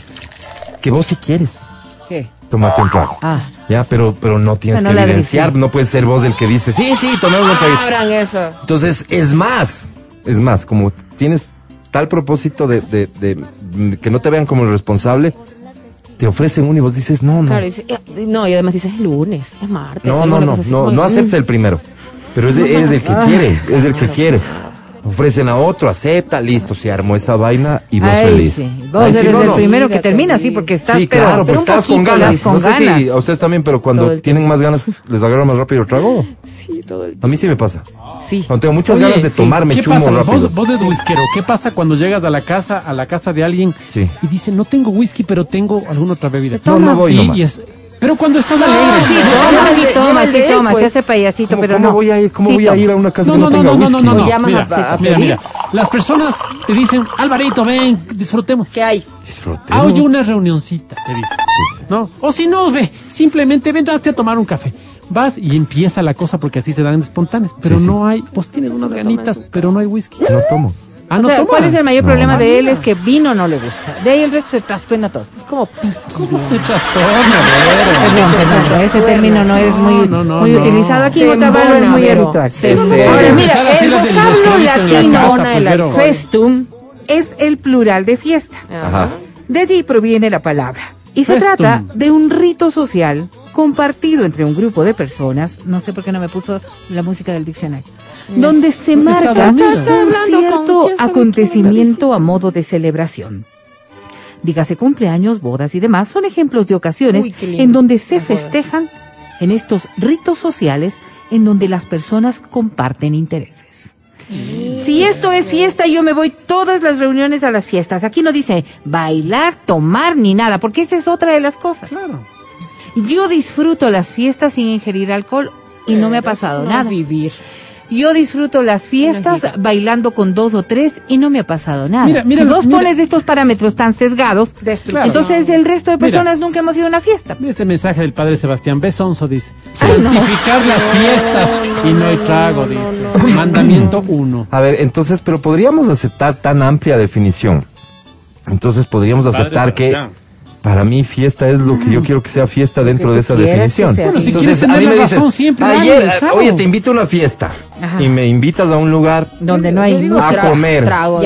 Que vos si quieres, ¿Qué? Tómate un trago. Ah. Ya, pero, pero no tienes Bueno, que evidenciar, no puedes ser vos el que dice, sí, sí, tomemos un. Abran eso. Entonces, es más, es más, como tienes tal propósito de, de- de, mm, que no te vean como el responsable, te ofrecen uno y vos dices, no, no, Claro, dice, eh, no, y además dices, es lunes, es martes. no, no, no, no, no acepta el primero, pero es, es el que quiere, es el que quiere. Ofrecen a otro, acepta, listo, se armó esa vaina y vos Ay, feliz. sí. Vos sí, eres no, el no. primero que termina, sí, porque estás, Sí, pero, claro, pero estás con ganas. con no sé ganas. si a ustedes también, pero cuando tienen más ganas, les agarra más rápido el trago. Sí, todo el A mí sí me pasa. Sí. Cuando tengo muchas Oye, ganas de sí. tomar, me ¿Qué chumo pasa? rápido. Vos, vos eres whiskero. ¿Qué pasa cuando llegas a la casa, a la casa de alguien Sí. y dice no tengo whisky, pero tengo alguna otra bebida? No, no voy Y- nomás. y es- pero cuando estás alegre. Sí, No, toma, no, sí, lleva toma, el sí, de él, toma, pues. se hace payasito, ¿Cómo, pero cómo no. voy a ir, cómo Sí, voy a ir a una casa No, que no, no, no, no, no, whisky? no, no, no. Llamas Mira, mira. Las personas te dicen, Alvarito, ven, disfrutemos. ¿Qué hay? Disfrutemos. Oye, una reunioncita, te dicen. ¿No? O si no, ve, simplemente vendrás a tomar un café. Vas y empieza la cosa porque así se dan espontáneas. Pero Sí, sí. no hay, vos tienes unas ganitas, pero no hay whisky. No tomo. Ah, O no sea, toma. ¿Cuál es el mayor No, problema de él? Es que vino no le gusta. De ahí el resto se trastorna todo. Como. ¿Cómo se trastorna, Vero? Perdón, perdón, ese término no es muy, No, no, muy utilizado aquí en Otavalo, es muy habitual. Este-. Ahora mira, el vocablo latino pues, festum es el plural de fiesta. Ajá. De allí proviene la palabra. Y se Festum. trata de un rito social compartido entre un grupo de personas, no sé por qué no me puso la música del diccionario, donde se marca un cierto ¿quién sabe acontecimiento a modo de celebración. Dígase cumpleaños, bodas y demás, son ejemplos de ocasiones Uy, en donde se Las bodas. festejan en estos ritos sociales en donde las personas comparten intereses. Si esto es fiesta, yo me voy todas las reuniones a las fiestas. Aquí no dice bailar, tomar ni nada, porque esa es otra de las cosas. Claro. Yo disfruto las fiestas sin ingerir alcohol y no me ha pasado No nada. vivir. Yo disfruto las fiestas bailando con dos o tres y no me ha pasado nada. Mira, mira si vos mira. pones estos parámetros tan sesgados, Claro. entonces el resto de Mira. personas nunca hemos ido a una fiesta. Mira Este mensaje del padre Sebastián Besonzo dice, santificar las fiestas y no hay trago, dice. Mandamiento uno. A ver, entonces, pero podríamos aceptar tan amplia definición. Entonces podríamos aceptar que para mí fiesta es lo que yo quiero que sea fiesta dentro de esa definición. Bueno, si Entonces, quieres tener a mí la me razón dices, siempre, ayer, dale, claro. oye, te invito a una fiesta Ajá. y me invitas a un lugar, Donde no hay a música. tra- comer. Trago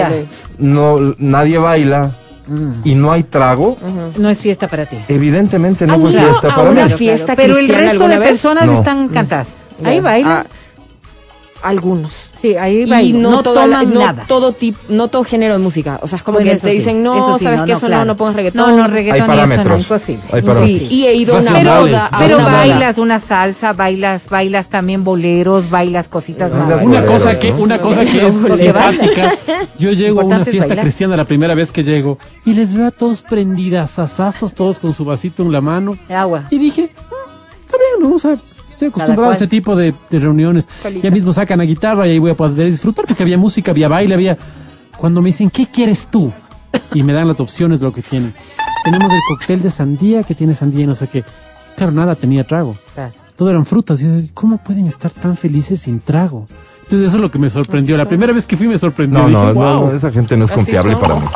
no, nadie baila y no hay trago, No es fiesta para ti. evidentemente no ¿Han fue fiesta a para una mí. fiesta Pero el resto de vez? personas No. están cantadas. Ahí bailan. Ah, algunos. Sí, ahí va. y no, no toda la- toman no nada. todo tipo, no todo género de música. O sea, es como Bueno, que te sí, dicen, no, sí, sabes no, que no, eso claro. no, no pongas reggaetón. No, no, reggaetón Hay y eso no, parámetros. imposible. Hay Sí, parámetros. y he ido a una boda. Pero una boda. bailas una salsa, bailas, bailas también boleros, bailas cositas más. Una cosa que, ¿no? una cosa que es simpática. Yo llego a una fiesta bailar. cristiana la primera vez que llego y les veo a todos prendidas, asazos, todos con su vasito en la mano. Agua. Y dije, "Ah, está bien, ¿no? O sea, estoy acostumbrado a ese tipo de, de reuniones. Ya mismo sacan la guitarra y ahí voy a poder disfrutar porque había música, había baile, había... Cuando me dicen, ¿qué quieres tú? Y me dan las opciones de lo que tienen. Tenemos el cóctel de sandía que tiene sandía y no sé qué. Claro, nada tenía trago. Claro. Todo eran frutas. Y yo, ¿cómo pueden estar tan felices sin trago? Entonces eso es lo que me sorprendió. La primera vez que fui me sorprendió. No, Dije, no, no, "Wow". no, esa gente no es Así confiable son. para mí.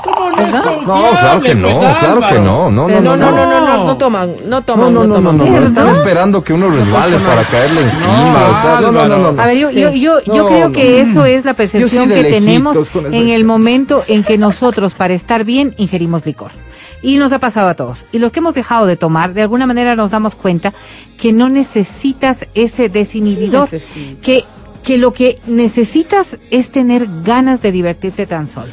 No, claro que no, pues, claro que no, no, no, No, no, no, no, no, no, no toman, no No, toman, no, no, no, no, están esperando que uno resbale para caerle encima, o sea, no, no, no, no, no. A ver, yo, yo, yo, yo No, creo no. que eso es la percepción que tenemos en el momento en que nosotros, para estar bien, ingerimos licor. Y nos ha pasado a todos. Y los que hemos dejado de tomar, de alguna manera nos damos cuenta que no necesitas ese desinhibidor, Sí que, que lo que necesitas es tener ganas de divertirte tan solo.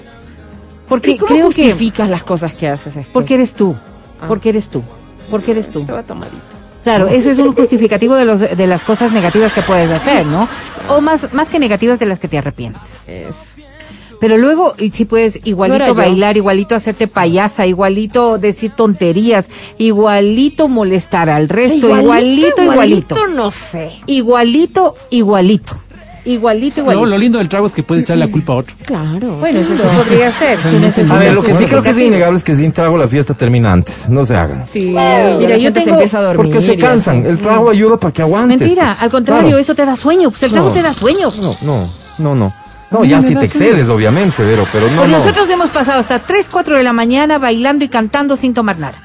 Porque ¿Y cómo creo que... justificas las cosas que haces después? Porque eres tú. Ah. Porque eres tú. Porque eres tú. Estaba tomadito. Claro, eso es un justificativo de, los, de las cosas negativas que puedes hacer, ¿no? O más, más que negativas de las que te arrepientes. Eso. Pero luego, y si puedes igualito bailar, igualito hacerte payasa, igualito decir tonterías, igualito molestar al resto, igualito, igualito. no sé. Igualito, igualito. Igualito, No, igualito. lo lindo del trago es que puedes echarle la culpa a otro. Claro. Bueno, eso sí podría ser. si necesitas A ver, lo que sí creo que es innegable es que sin trago la fiesta termina antes, no se hagan. Sí, Mira, mira, yo se tengo- empieza a dormir. Porque se cansan, el trago ayuda para que aguantes. Mentira, pues. al contrario, Claro. eso te da sueño. Pues el trago No. te da sueño. No, no, no, no. No, ya si te sueño. excedes, obviamente, pero, pero no, Pues no. nosotros hemos pasado hasta 3, 4 de la mañana bailando y cantando sin tomar nada.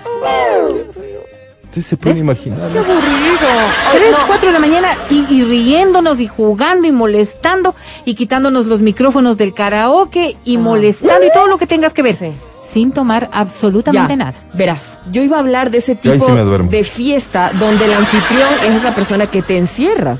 Usted se puede imaginar. Qué aburrido. 3, 4 de la mañana y, y riéndonos y jugando y molestando y quitándonos los micrófonos del karaoke y molestando y todo lo que tengas que ver. Sí. Sin tomar absolutamente Ya, nada. Verás, yo iba a hablar de ese tipo sí de fiesta donde el anfitrión es la persona que te encierra.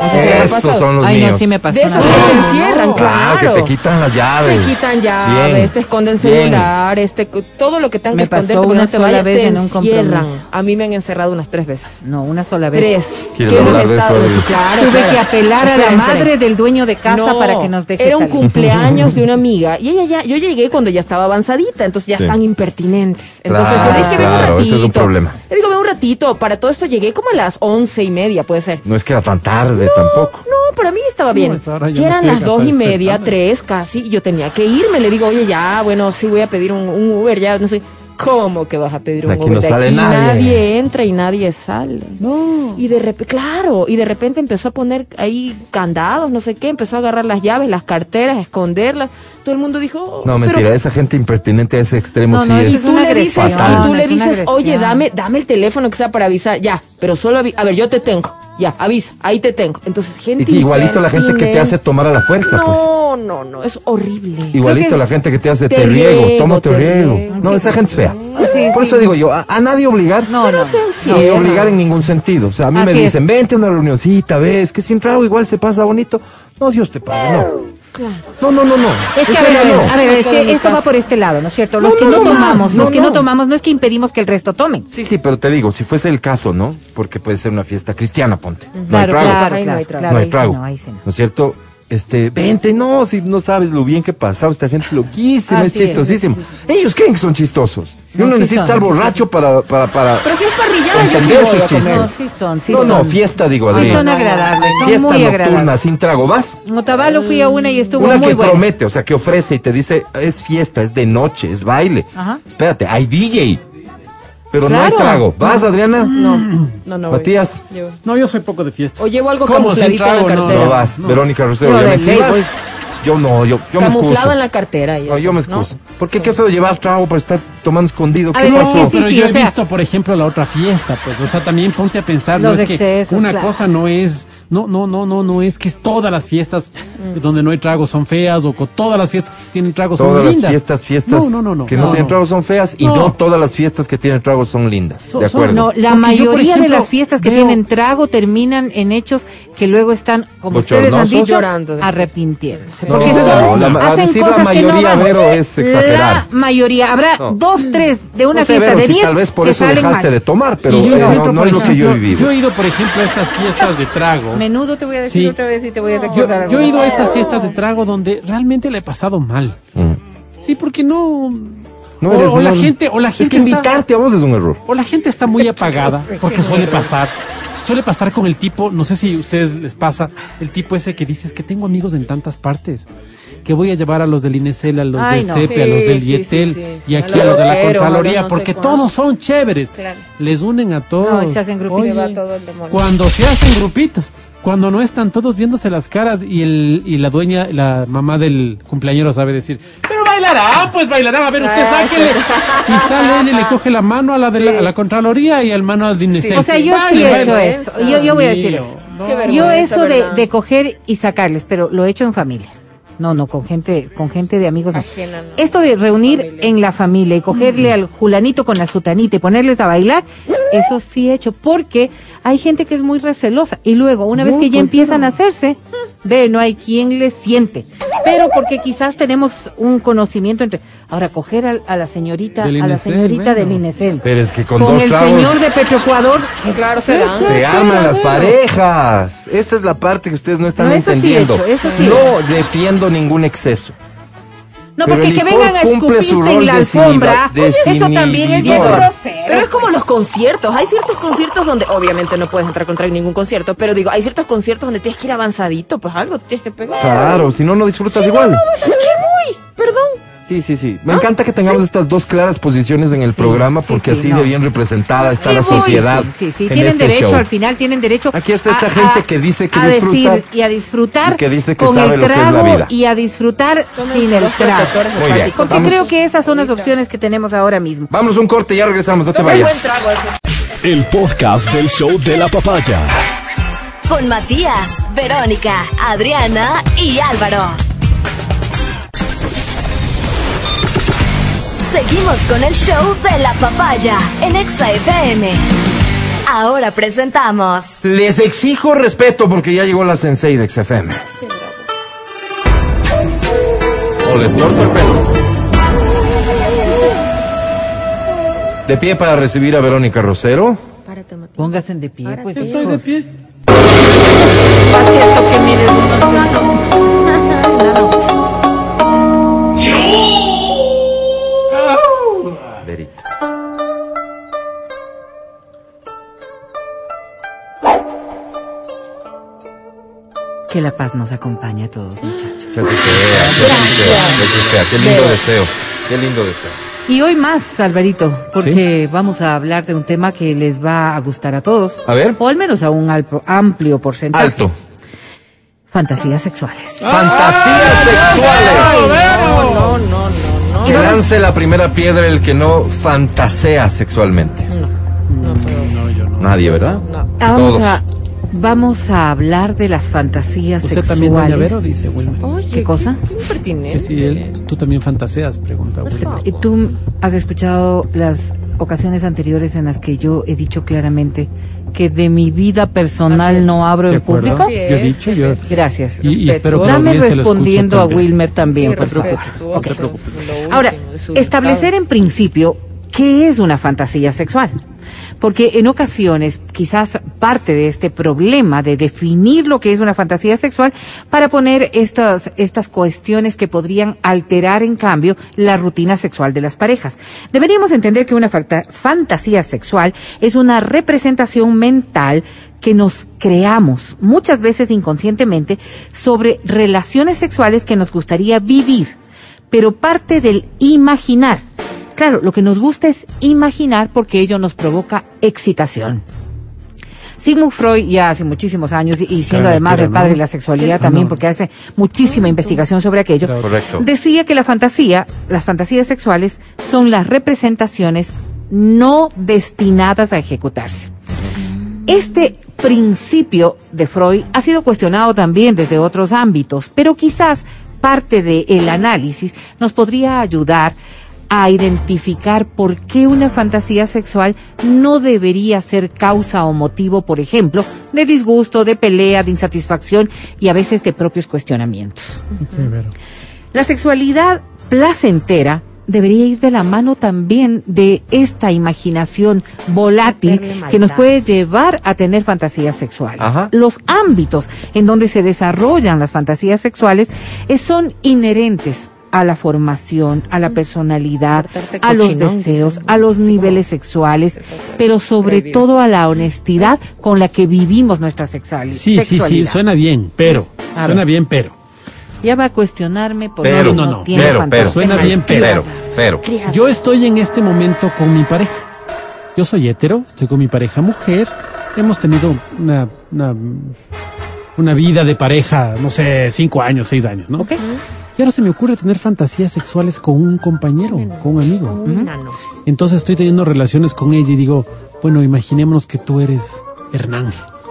No sé si le ha Esos son los Ay, míos. no, sí me pasó. De esos que te encierran, Ah, claro. que te quitan las llaves. Te quitan llaves, Bien. te esconden Bien. celular, este, todo lo que tengan Me que esconderte pasó porque una no te sola vayas, vez te en un encierran. compromiso. A mí me han encerrado unas tres veces. No, una sola vez. Tres. ¿Quieres Que hemos hablar de eso, estado- sí, claro, Tuve claro. que apelar a la Esperen, madre del dueño de casa No, para que nos deje Era un salir. cumpleaños de una amiga y ella ya, yo llegué cuando ya estaba avanzadita, entonces ya Sí. están impertinentes. Entonces Claro, yo dije, ven un claro, ratito. ese es un problema. Le digo, ven un ratito. Para todo esto llegué como a las once y media, puede ser. No es que era tan tarde tampoco. No, para mí estaba bien. No, ya eran las dos y media, tres casi, y yo tenía que irme. Le digo, oye, ya, bueno, sí voy a pedir un, un Uber, ya, no sé. ¿Cómo que vas a pedir un De aquí Uber? no De sale aquí nadie. entra y nadie sale. No. Y de repente, claro, y de repente empezó a poner ahí candados, no sé qué, empezó a agarrar las llaves, las carteras, a esconderlas. Todo el mundo dijo, oh, No, pero- mentira, esa gente impertinente a ese extremo No, sí no, es. y tú le dices, y tú le dices, oye, dame, dame el teléfono que sea para avisar, ya, pero solo a ver, yo te tengo, ya, avisa, ahí te tengo. Entonces, gente Y igualito la gente que te hace tomar a la fuerza, pues. No, no, no, es horrible. Igualito la gente que te hace te te, riego, riego, toma te te riego. riego. No, esa gente es fea. Sí, Por sí. eso digo yo, a, a nadie obligar. No, no. Ni obligar en ningún sentido. O sea, a mí me es. dicen, vente a una reunioncita, ves, que sin trago igual se pasa bonito. No, Dios te pague, no. No, no, no, no. Es que, a ver, a ver, no. a ver, es que esto va por este lado, ¿no es cierto? No, Los que no, tomamos, no, los que no. tomamos, no es que impedimos que el resto tomen. Sí, sí, pero te digo, si fuese el caso, ¿no? Porque puede ser una fiesta cristiana, ponte. No hay Claro, trago. claro, no claro, hay trago. claro, no hay ahí sí trago. no, ahí sí no. ¿No es cierto? Este, vente, no, si no sabes lo bien que pasaba, esta gente es loquísima, es chistosísimo. Ellos creen que son chistosos. No, uno sí necesita estar sí borracho para, para, para Pero si es parrillada, yo sí entender sus chistes. comer. No, sí son, sí no, son. no, fiesta, digo, Sí Adrián. son agradables, son Fiesta muy nocturna agradables. sin trago, ¿vas? Otavalo fui a una y estuvo Una muy que buena. promete, o sea, que ofrece y te dice, es fiesta, es de noche, es baile. Ajá. Espérate, hay DJ. Pero no hay trago. ¿Vas, Adriana? No, no, no. Matías, No, yo soy poco de fiesta. O llevo algo ¿Cómo, sin camufladito en la trago? No, cartera. no vas. no. Verónica Rosero, voy. Yo no, yo, yo me excuso. Camuflado en la cartera. y No, yo me ¿no? excuso. Porque qué feo llevar trago para estar tomando escondido. ¿Qué es pasó? que sí, pero sí, yo o he sea- visto, por ejemplo, la otra fiesta, pues, o sea, también ponte a pensar, no Los es que una claro. cosa no es, no, no, no, no, no es que todas las fiestas donde no hay tragos son feas o con todas las fiestas que tienen tragos son Todas las lindas. fiestas, fiestas No, no, no, no. que no, tienen tragos son feas y No. no todas las fiestas que tienen tragos son lindas. De acuerdo. No, la Porque yo, por mayoría de las fiestas que veo- tienen trago terminan en hechos que luego están, como ustedes han dicho, Llorando arrepintiéndose. No, porque no, son, hacen cosas que no mayoría, van. La mayoría. Habrá No. Dos, tres de una No sé, fiesta Vero, de si diez tal vez por que eso salen dejaste mal. de tomar, pero yo eh, no, no es lo que yo he vivido. Yo he ido, por ejemplo, a estas fiestas de trago. Menudo te voy a decir Sí. otra vez y te voy a Yo, recordar. yo he algo. ido a estas fiestas de trago donde realmente le he pasado mal. Mm. Sí, porque no... No o, eres- o la no- gente, o la gente Es que está- invitarte a vos es un error. o la gente está muy apagada, porque suele pasar. Suele pasar con el tipo, no sé si a ustedes les pasa, el tipo ese que dices que tengo amigos en tantas partes, que voy a llevar a los del INESEL, a los Ay, del no. CEPE, a los del sí, IETEL sí, y aquí A los de la Contraloría, no porque todos son chéveres. Claro. Les unen a todos. No, y se hacen grupitos. Oye, va todo el. Cuando se hacen grupitos, cuando no están todos viéndose las caras y el y la dueña, la mamá del cumpleañero sabe decir, bailará, pues bailará, a ver usted Ah, sáquele. sí, sí. Y sale ella y le coge la mano a la de la, a la Contraloría y al mano al DINESEL. O sea, yo sí he hecho eso. Yo, yo voy a decir Mío, eso. no. Yo eso de, de coger y sacarles, pero lo he hecho en familia. No, no, con gente, con gente de amigos. no. Ajena, no. Esto de reunir Familia. en la familia y cogerle al julanito con la sutanita y ponerles a bailar, eso sí he hecho, porque hay gente que es muy recelosa y luego, una vez que ya pues, empiezan a hacerse, ve, no hay quien les siente. Pero porque quizás tenemos un conocimiento entre, ahora coger al- a, la señorita, Del a la señorita bueno. del Inecel. Pero es que con, Con dos el señor de Petroecuador, que Claro, se dan. se arman las parejas. Esa es la parte que ustedes no están No, eso sí he entendiendo. hecho, eso sí he no defiendo ningún exceso. No, Pero porque que vengan a escupirte en la alfombra, eso también es bien grosero. Pero es como los conciertos. Hay ciertos conciertos donde, obviamente, no puedes entrar contra ningún concierto, pero digo, hay ciertos conciertos donde tienes que ir avanzadito, pues algo tienes que pegar. Claro, si no, no disfrutas igual. ¿Qué voy? Perdón. Sí, sí, sí. Me encanta que tengamos estas dos claras posiciones en el programa porque sí, así no. de bien representada está ¿Qué la sociedad. Sí, sí, sí, en tienen este derecho, show. al final tienen derecho. Aquí está esta gente que dice que a disfruta decir y a disfrutar y que dice que con sabe el lo que es la trago vida. y a disfrutar sin el trago. Muy bien. Porque Vamos. creo que esas son las opciones que tenemos ahora mismo. Vamos a un corte y ya regresamos, no te Toma vayas. trago. El podcast del show de la papaya. Con Matías, Verónica, Adriana y Álvaro. Seguimos con el show de la papaya en Exa FM. Ahora presentamos Les exijo respeto porque ya llegó la Sensei de XFM. O les corto el pelo. De pie para recibir a Verónica Rosero. Párate, Matías. Pónganse de pie, pues. Estoy de pie. Que mires Que la paz nos acompañe a todos, muchachos. Que así sea, que así sea, que así sea. Qué lindo deseo. Qué lindo deseo. Y hoy más, Alvarito, porque vamos a hablar de un tema que les va a gustar a todos. A ver. O al menos a un alpo- amplio porcentaje. Alto. Fantasías sexuales. Fantasías sexuales. No, no, no, no, Que vamos- lance la primera piedra el que no fantasea sexualmente. Nadie, ¿verdad? no. Ah, vamos Todos. a vamos a hablar de las fantasías Usted sexuales. también, doña Vero, dice Wilmer. Oye, ¿Qué cosa? Qué, qué impertinente. Que si él, tú también fantaseas, pregunta Wilmer. ¿Y tú has escuchado las ocasiones anteriores en las que yo he dicho claramente que de mi vida personal no abro ¿De en acuerdo? público? Yo he dicho, yo... Gracias. Y, y espero que Dame lo respondiendo a. Wilmer también, por favor. Irrespetuoso, Ok. No te preocupes. es lo último Ahora, establecer en principio qué es una fantasía sexual. Porque en ocasiones, quizás parte de este problema de definir lo que es una fantasía sexual para poner estas, estas cuestiones que podrían alterar, en cambio, la rutina sexual de las parejas. Deberíamos entender que una fantasía sexual es una representación mental que nos creamos, muchas veces inconscientemente, sobre relaciones sexuales que nos gustaría vivir pero parte del imaginar. Claro, lo que nos gusta es imaginar porque ello nos provoca excitación. Sigmund Freud ya hace muchísimos años y- siendo Claro, además el padre ¿no? de la sexualidad también porque hace muchísima investigación sobre aquello. Correcto. decía que la fantasía, las fantasías sexuales son las representaciones no destinadas a ejecutarse. Este principio de Freud ha sido cuestionado también desde otros ámbitos, pero quizás parte del análisis nos podría ayudar a identificar por qué una fantasía sexual no debería ser causa o motivo, por ejemplo, de disgusto, de pelea, de insatisfacción y a veces de propios cuestionamientos. La sexualidad placentera debería ir de la mano también de esta imaginación volátil que nos puede llevar a tener fantasías sexuales. Ajá. Los ámbitos en donde se desarrollan las fantasías sexuales eh, son inherentes a la formación, a la personalidad, Portarte a los deseos, a los niveles sexuales, pero sobre todo a la honestidad con la que vivimos nuestra sexuali- Sí, sí, sí, sexualidad. suena bien, pero. A Suena ver. bien, pero. Ya va a cuestionarme por Pero, no, no, no, tiene pero, pero. Suena bien, pero. Pero, pero. Yo estoy en este momento con mi pareja. Yo soy hetero, estoy con mi pareja mujer. Hemos tenido una, una, una vida de pareja, no sé, cinco años, seis años, ¿no? Ok. Y ahora se me ocurre tener fantasías sexuales con un compañero, con un amigo. Entonces estoy teniendo relaciones con ella y digo, bueno, imaginémonos que tú eres Hernán.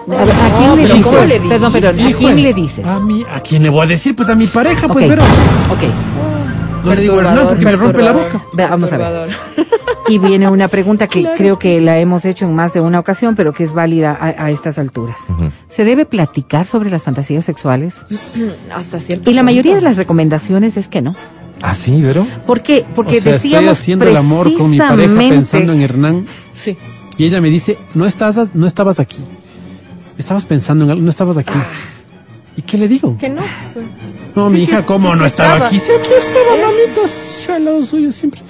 A, ver, ¿a quién le dices? ¿cómo le Perdón, dices? perdón, ¿a quién le dices? A mí, ¿a quién le voy a decir? Pues a mi pareja, pues, Ok, pero ok. no le digo Hernán porque me rompe la boca. Vamos a ver. Y viene una pregunta que creo que la hemos hecho en más de una ocasión, pero que es válida a, a estas alturas. ¿Se debe platicar sobre las fantasías sexuales? Hasta cierto Y la mayoría de las recomendaciones es que no. ¿Ah, sí, Vero? ¿Por qué? Porque o sea, decíamos estoy haciendo el amor con mi pareja pensando en Hernán Sí. y ella me dice, no estás, no estabas aquí. Estabas pensando en algo, no estabas aquí. ¿Y qué le digo? Que no. No, Sí, mi hija, sí, ¿cómo sí, no estaba estaba. aquí? Sí, aquí estaba, mamita, sí, al lado suyo siempre.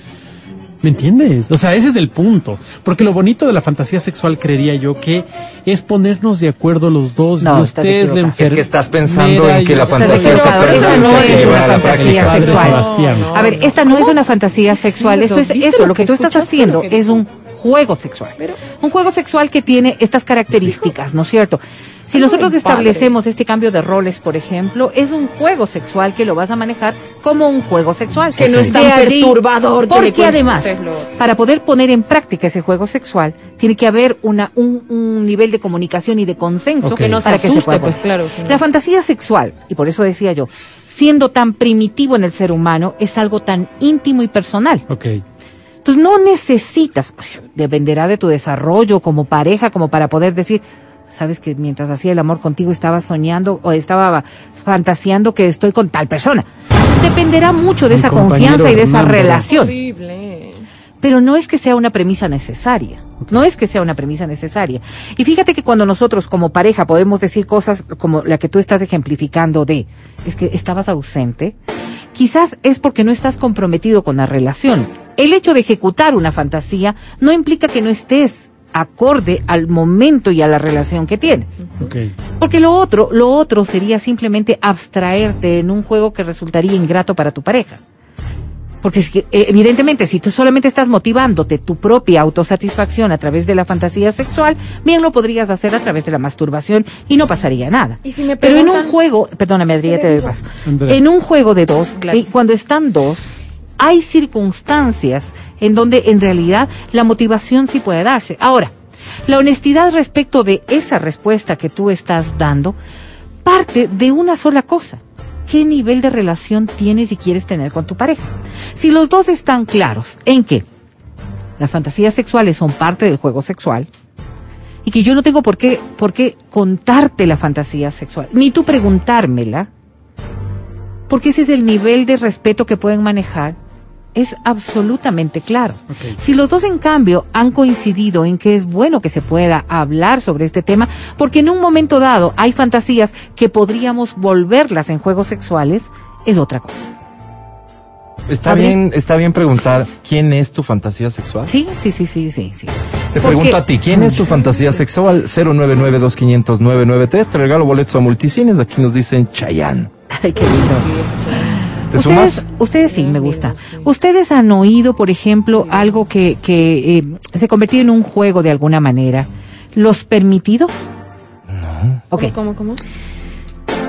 ¿Me entiendes? O sea, ese es el punto. Porque lo bonito de la fantasía sexual, creería yo, que es ponernos de acuerdo los dos. No, y usted es la. Es que estás pensando en que la fantasía sexual Esa no es una fantasía sexual. A ver, esta no es una fantasía sexual, eso es, ¿viste eso, lo que tú estás haciendo es un juego sexual. Un juego sexual que tiene estas características, ¿no es cierto? Si nosotros establecemos este cambio de roles, por ejemplo, es un juego sexual que lo vas a manejar como un juego sexual. Que no es tan allí- perturbador Porque además, para poder poner en práctica ese juego sexual, tiene que haber una, un, un nivel de comunicación y de consenso. Que no se para que se pueda pues, claro, si no- La fantasía sexual, y por eso decía yo, siendo tan primitivo en el ser humano, es algo tan íntimo y personal. Ok. Entonces no necesitas, dependerá de tu desarrollo como pareja, como para poder decir, sabes que mientras hacía el amor contigo estaba soñando o estaba fantaseando que estoy con tal persona. Dependerá mucho de Mi esa confianza y de esa relación. Horrible. Pero no es que sea una premisa necesaria. No es que sea una premisa necesaria. Y fíjate que cuando nosotros como pareja podemos decir cosas como la que tú estás ejemplificando de, es que estabas ausente, quizás es porque no estás comprometido con la relación. El hecho de ejecutar una fantasía no implica que no estés acorde al momento y a la relación que tienes. Porque lo otro, lo otro sería simplemente abstraerte en un juego que resultaría ingrato para tu pareja. Porque es que, eh, evidentemente, si tú solamente estás motivándote tu propia autosatisfacción a través de la fantasía sexual, bien lo podrías hacer a través de la masturbación y no pasaría nada. Y si me Pero en un juego, perdóname Adrián, ¿Qué te doy paso. En un juego de dos, y cuando están dos, hay circunstancias en donde en realidad la motivación sí puede darse. Ahora, la honestidad respecto de esa respuesta que tú estás dando parte de una sola cosa. ¿Qué nivel de relación tienes y quieres tener con tu pareja? Si los dos están claros en que las fantasías sexuales son parte del juego sexual y que yo no tengo por qué, por qué contarte la fantasía sexual, ni tú preguntármela, porque ese es el nivel de respeto que pueden manejar, es absolutamente claro. Si los dos, en cambio, han coincidido en que es bueno que se pueda hablar sobre este tema, porque en un momento dado hay fantasías que podríamos volverlas en juegos sexuales, es otra cosa. Está ¿Abre? bien, está bien preguntar quién es tu fantasía sexual. Sí, sí, sí, sí, sí, sí. Te Porque- pregunto a ti, ¿quién es tu fantasía sexual? 099-2500-993. Te regalo boletos a multicines. Aquí nos dicen Chayán. Ay, qué lindo. ¿Te ustedes, sumas? ustedes sí, me gusta. ¿Ustedes han oído, por ejemplo, algo que, que eh, se convirtió en un juego de alguna manera? ¿Los permitidos? No. Ok. ¿Cómo, cómo?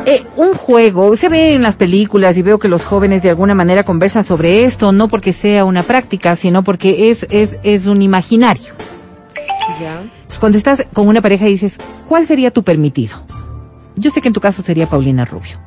Eh, un juego, se ve en las películas y veo que los jóvenes de alguna manera conversan sobre esto, no porque sea una práctica, sino porque es, es, es un imaginario. Ya. Cuando estás con una pareja y dices, ¿cuál sería tu permitido? Yo sé que en tu caso sería Paulina Rubio.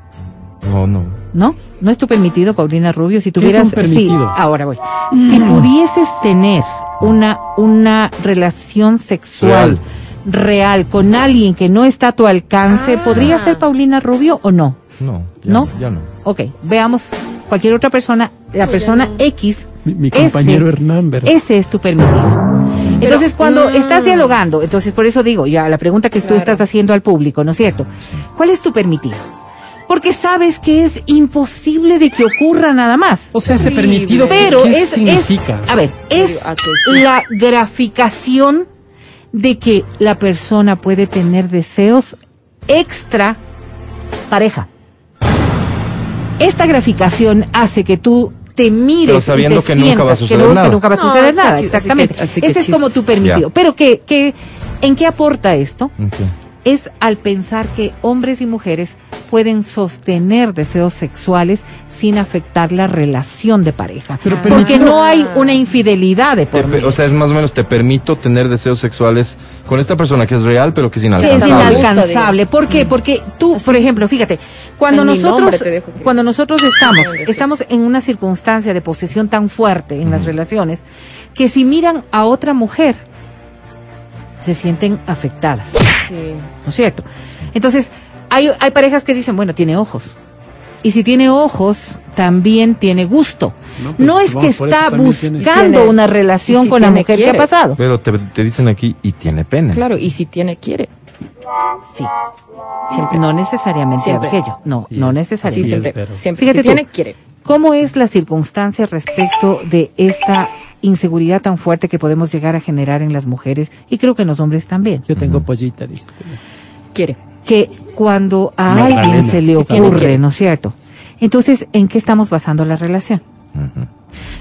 No, no. ¿No? ¿No es tu permitido, Paulina Rubio? Si tuvieras... un permitido? Sí, ahora voy. Si pudieses tener una, una relación sexual real. con alguien que no está a tu alcance, ¿podría ser Paulina Rubio o no? No. ya ¿No? Ya no. Ok, veamos cualquier otra persona, la persona X. Mi, mi ese- compañero Hernán, ¿verdad? Ese es tu permitido. Entonces, cuando estás dialogando, entonces por eso digo, ya la pregunta que tú estás haciendo al público, ¿no es cierto? ¿Cuál es tu permitido? Porque sabes que es imposible de que ocurra nada más. O sea, ese permitido, Pero ¿qué es, es- significa? a ver, es ¿A qué sí? la graficación de que la persona puede tener deseos extra pareja. Esta graficación hace que tú te mires Pero y sabiendo te que nunca va a que no- que nada. nunca va a No, suceder así nada, que- así que- exactamente. así que Ese es como tu permitido. Ya. Pero que, que, ¿en qué aporta esto? Ok. Es al pensar que hombres y mujeres pueden sostener deseos sexuales sin afectar la relación de pareja. Pero Porque no hay una infidelidad de por medio. o sea, es más o menos, te permito tener deseos sexuales con esta persona que es real, pero que es que es inalcanzable. inalcanzable. ¿Por qué? Porque tú, por ejemplo, fíjate, cuando En nosotros, cuando nosotros estamos, estamos en una circunstancia de posesión tan fuerte en las relaciones, que si miran a otra mujer, se sienten afectadas. Sí. ¿no es cierto? Entonces, hay, hay parejas que dicen, bueno, tiene ojos. Y si tiene ojos, también tiene gusto. No, No, pues, es vamos, que está buscando Tiene- una relación si con la mujer que ha pasado. Pero te, te dicen aquí, y tiene pene. Claro, y si tiene, quiere. Sí. Siempre. No necesariamente Siempre. aquello. No, Sí, no necesariamente. Sí, siempre. Fíjate si tiene, tú. quiere. ¿Cómo es la circunstancia respecto de esta inseguridad tan fuerte que podemos llegar a generar en las mujeres y creo que en los hombres también? Yo tengo pollita, dice. Quiere. que cuando a alguien se le ¿sabe ocurre? ¿no es cierto? Entonces, ¿en qué estamos basando la relación? Ujú.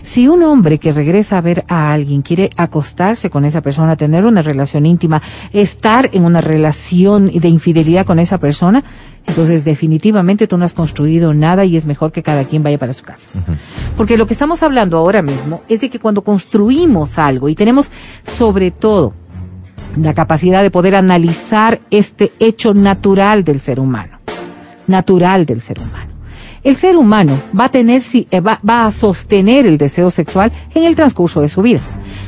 Si un hombre que regresa a ver a alguien quiere acostarse con esa persona, tener una relación íntima, estar en una relación de infidelidad con esa persona, entonces definitivamente tú no has construido nada y es mejor que cada quien vaya para su casa. Porque lo que estamos hablando ahora mismo es de que cuando construimos algo y tenemos sobre todo la capacidad de poder analizar este hecho natural del ser humano, natural del ser humano. El ser humano va a tener, si- eh, va, va a sostener el deseo sexual en el transcurso de su vida.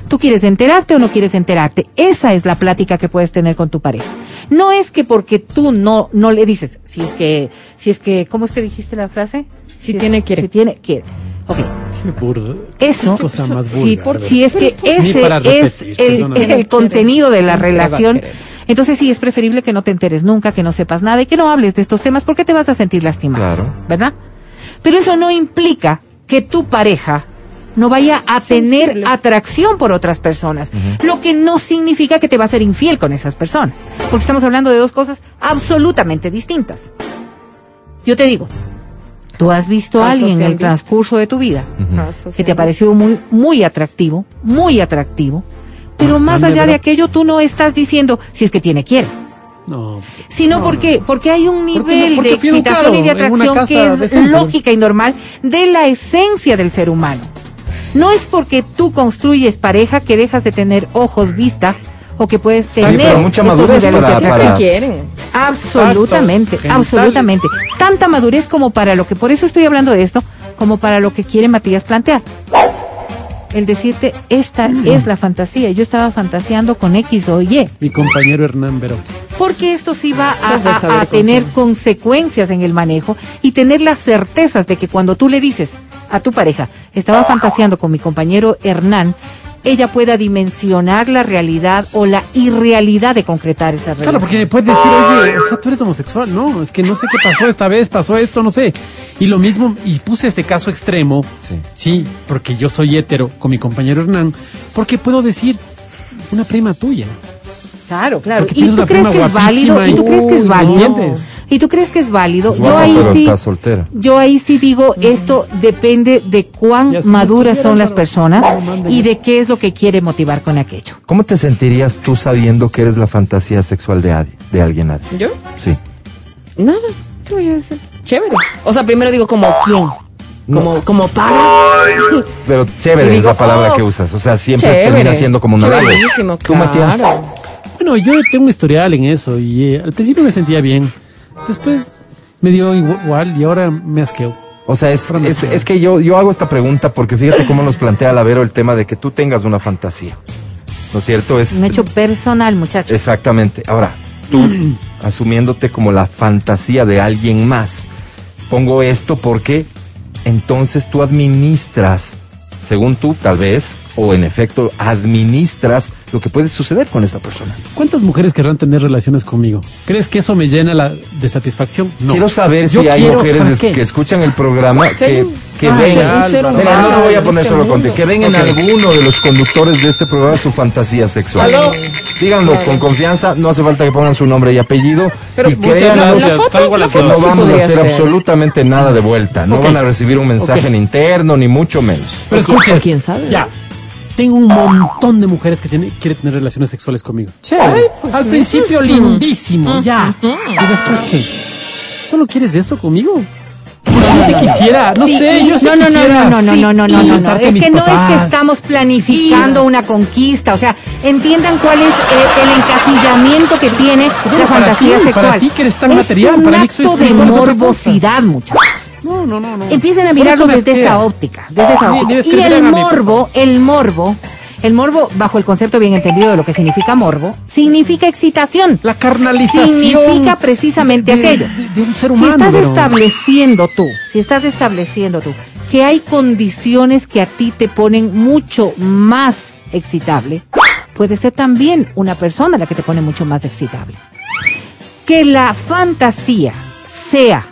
¿Tú quieres enterarte o no quieres enterarte? Esa es la plática que puedes tener con tu pareja. No es que porque tú no, no le dices, si es que, si es que, ¿cómo es que dijiste la frase? Si es- tiene, quiere. Si tiene, quiere. Ok. Qué burda. Eso, Qué cosa más si, vulgar, si es que ese es el, contenido de la relación, querer. Entonces sí es preferible que no te enteres nunca, que no sepas nada y que no hables de estos temas porque te vas a sentir lastimado. Claro. ¿Verdad? Pero eso no implica que tu pareja no vaya a tener Sensible. atracción por otras personas, lo que no significa que te va a ser infiel con esas personas, porque estamos hablando de dos cosas absolutamente distintas. Yo te digo, tú has visto a alguien en el transcurso de tu vida que te ha parecido muy, muy atractivo, muy atractivo, pero más allá de aquello tú no estás diciendo si es que tiene quiere, No. sino porque porque hay un Porque no- nivel porque de excitación y de atracción que es decente. lógica y normal de la esencia del ser humano. No es porque tú construyes pareja que dejas de tener ojos, vista o que puedes tener pero mucha estos madurez de para- atracción. para- Si quieren. Absolutamente, Exacto, absolutamente. Tanta madurez como para lo que, por eso estoy hablando de esto, como para lo que quiere Matías plantear. El decirte, esta es la fantasía. Yo estaba fantaseando con X o Y. Mi compañero Hernán Verón. Porque esto sí va a, a- tener consecuencias en el manejo y tener las certezas de que cuando tú le dices a tu pareja, estaba fantaseando con mi compañero Hernán, ella pueda dimensionar la realidad o la irrealidad de concretar esa relación. Claro, porque me puedes decir, oye, o sea, tú eres homosexual. No, es que no sé qué pasó esta vez, pasó esto, no sé. Y lo mismo, y puse este caso extremo, Sí. sí, porque yo soy hétero con mi compañero Hernán, porque puedo decir una prima tuya. Claro, claro. ¿Y tú una crees que es válido? ¿Y tú crees que es válido? ¿Y tú crees que es válido? Es yo ahí sí, yo ahí sí digo, esto depende de cuán maduras son las personas No, y de qué es lo que quiere motivar con aquello. ¿Cómo te sentirías tú sabiendo que eres la fantasía sexual de, adi- de alguien, Adi? ¿Yo? Sí. Nada. ¿Qué voy a decir? Chévere. O sea, primero digo como quién. Como, como para. Pero chévere es la palabra oh, que usas. O sea, siempre Chévere. termina siendo como un halago. ¿Tú, Matías? Bueno, yo tengo un historial en eso y eh, al principio me sentía bien. Después me dio igual y ahora me asqueo. O sea, es, es, es que yo, yo hago esta pregunta porque fíjate cómo nos plantea la Vero el tema de que tú tengas una fantasía. ¿No es cierto? Es, Un hecho personal, muchachos. Exactamente. Ahora, tú asumiéndote como la fantasía de alguien más. Pongo esto porque entonces tú administras, según tú tal vez, o en efecto administras lo que puede suceder con esa persona. ¿Cuántas mujeres querrán tener relaciones conmigo? ¿Crees que eso me llena la, de satisfacción? No. Quiero saber Yo si hay quiero, mujeres que escuchan el programa Sí, que, que Ah, ven. un ser Mira, no lo voy a humano poner solo este contigo. Que ven en Ok. alguno de los conductores de este programa su fantasía sexual. Díganlo con confianza, no hace falta que pongan su nombre y apellido. Pero y créanos que no vamos a hacer ser. absolutamente nada de vuelta. No van a recibir un mensaje en interno, ni mucho menos. Pero ¿O quién- escuchen, o quién sabe? Ya. Tengo un montón de mujeres que tiene, quieren tener relaciones sexuales conmigo. Chévere. Al principio lindísimo, ya. ¿Y después qué? ¿Solo quieres eso conmigo? Yo sí quisiera, no Sí, sé, yo sí no, no, quisiera. no, no, no, Sí, no, no, no, no, no. Es que no es que estamos planificando una conquista, o sea, entiendan cuál es eh, el encasillamiento que tiene la fantasía ti, sexual. para ti que eres tan es material, un para acto de morbosidad, muchachos. No, no, no, no. Empiecen a mirarlo desde esa óptica, desde esa Ni- óptica. Y el morbo, el morbo, el morbo, bajo el concepto bien entendido de lo que significa morbo, significa excitación. La carnalización. Significa precisamente de- aquello. De, de un ser Si estás pero- estableciendo tú, si estás estableciendo tú que hay condiciones que a ti te ponen mucho más excitable, puede ser también una persona la que te pone mucho más excitable. Que la fantasía sea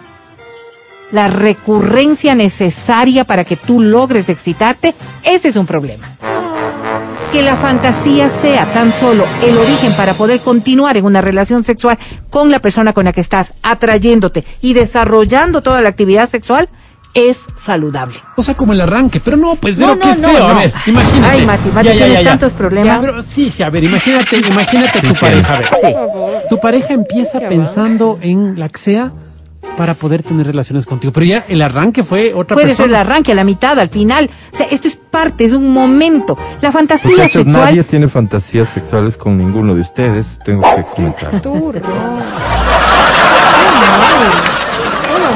la recurrencia necesaria para que tú logres excitarte, ese es un problema. Que la fantasía sea tan solo el origen para poder continuar en una relación sexual con la persona con la que estás atrayéndote y desarrollando toda la actividad sexual es saludable. O sea, como el arranque, pero no, pues, No, no, no, feo. A no. ver, imagínate. Ay, Mati, Mati, tienes tantos problemas. Ya, pero sí, sí, a ver, imagínate, imagínate tu pareja, a ver. Sí. Tu pareja empieza pensando en la que sea para poder tener relaciones contigo, pero ya el arranque fue otra Puede ser persona. el arranque, a la mitad, al final. O sea, esto es parte, es un momento. La fantasía Muchachos, sexual. nadie tiene fantasías sexuales con ninguno de ustedes. Tengo que comentar.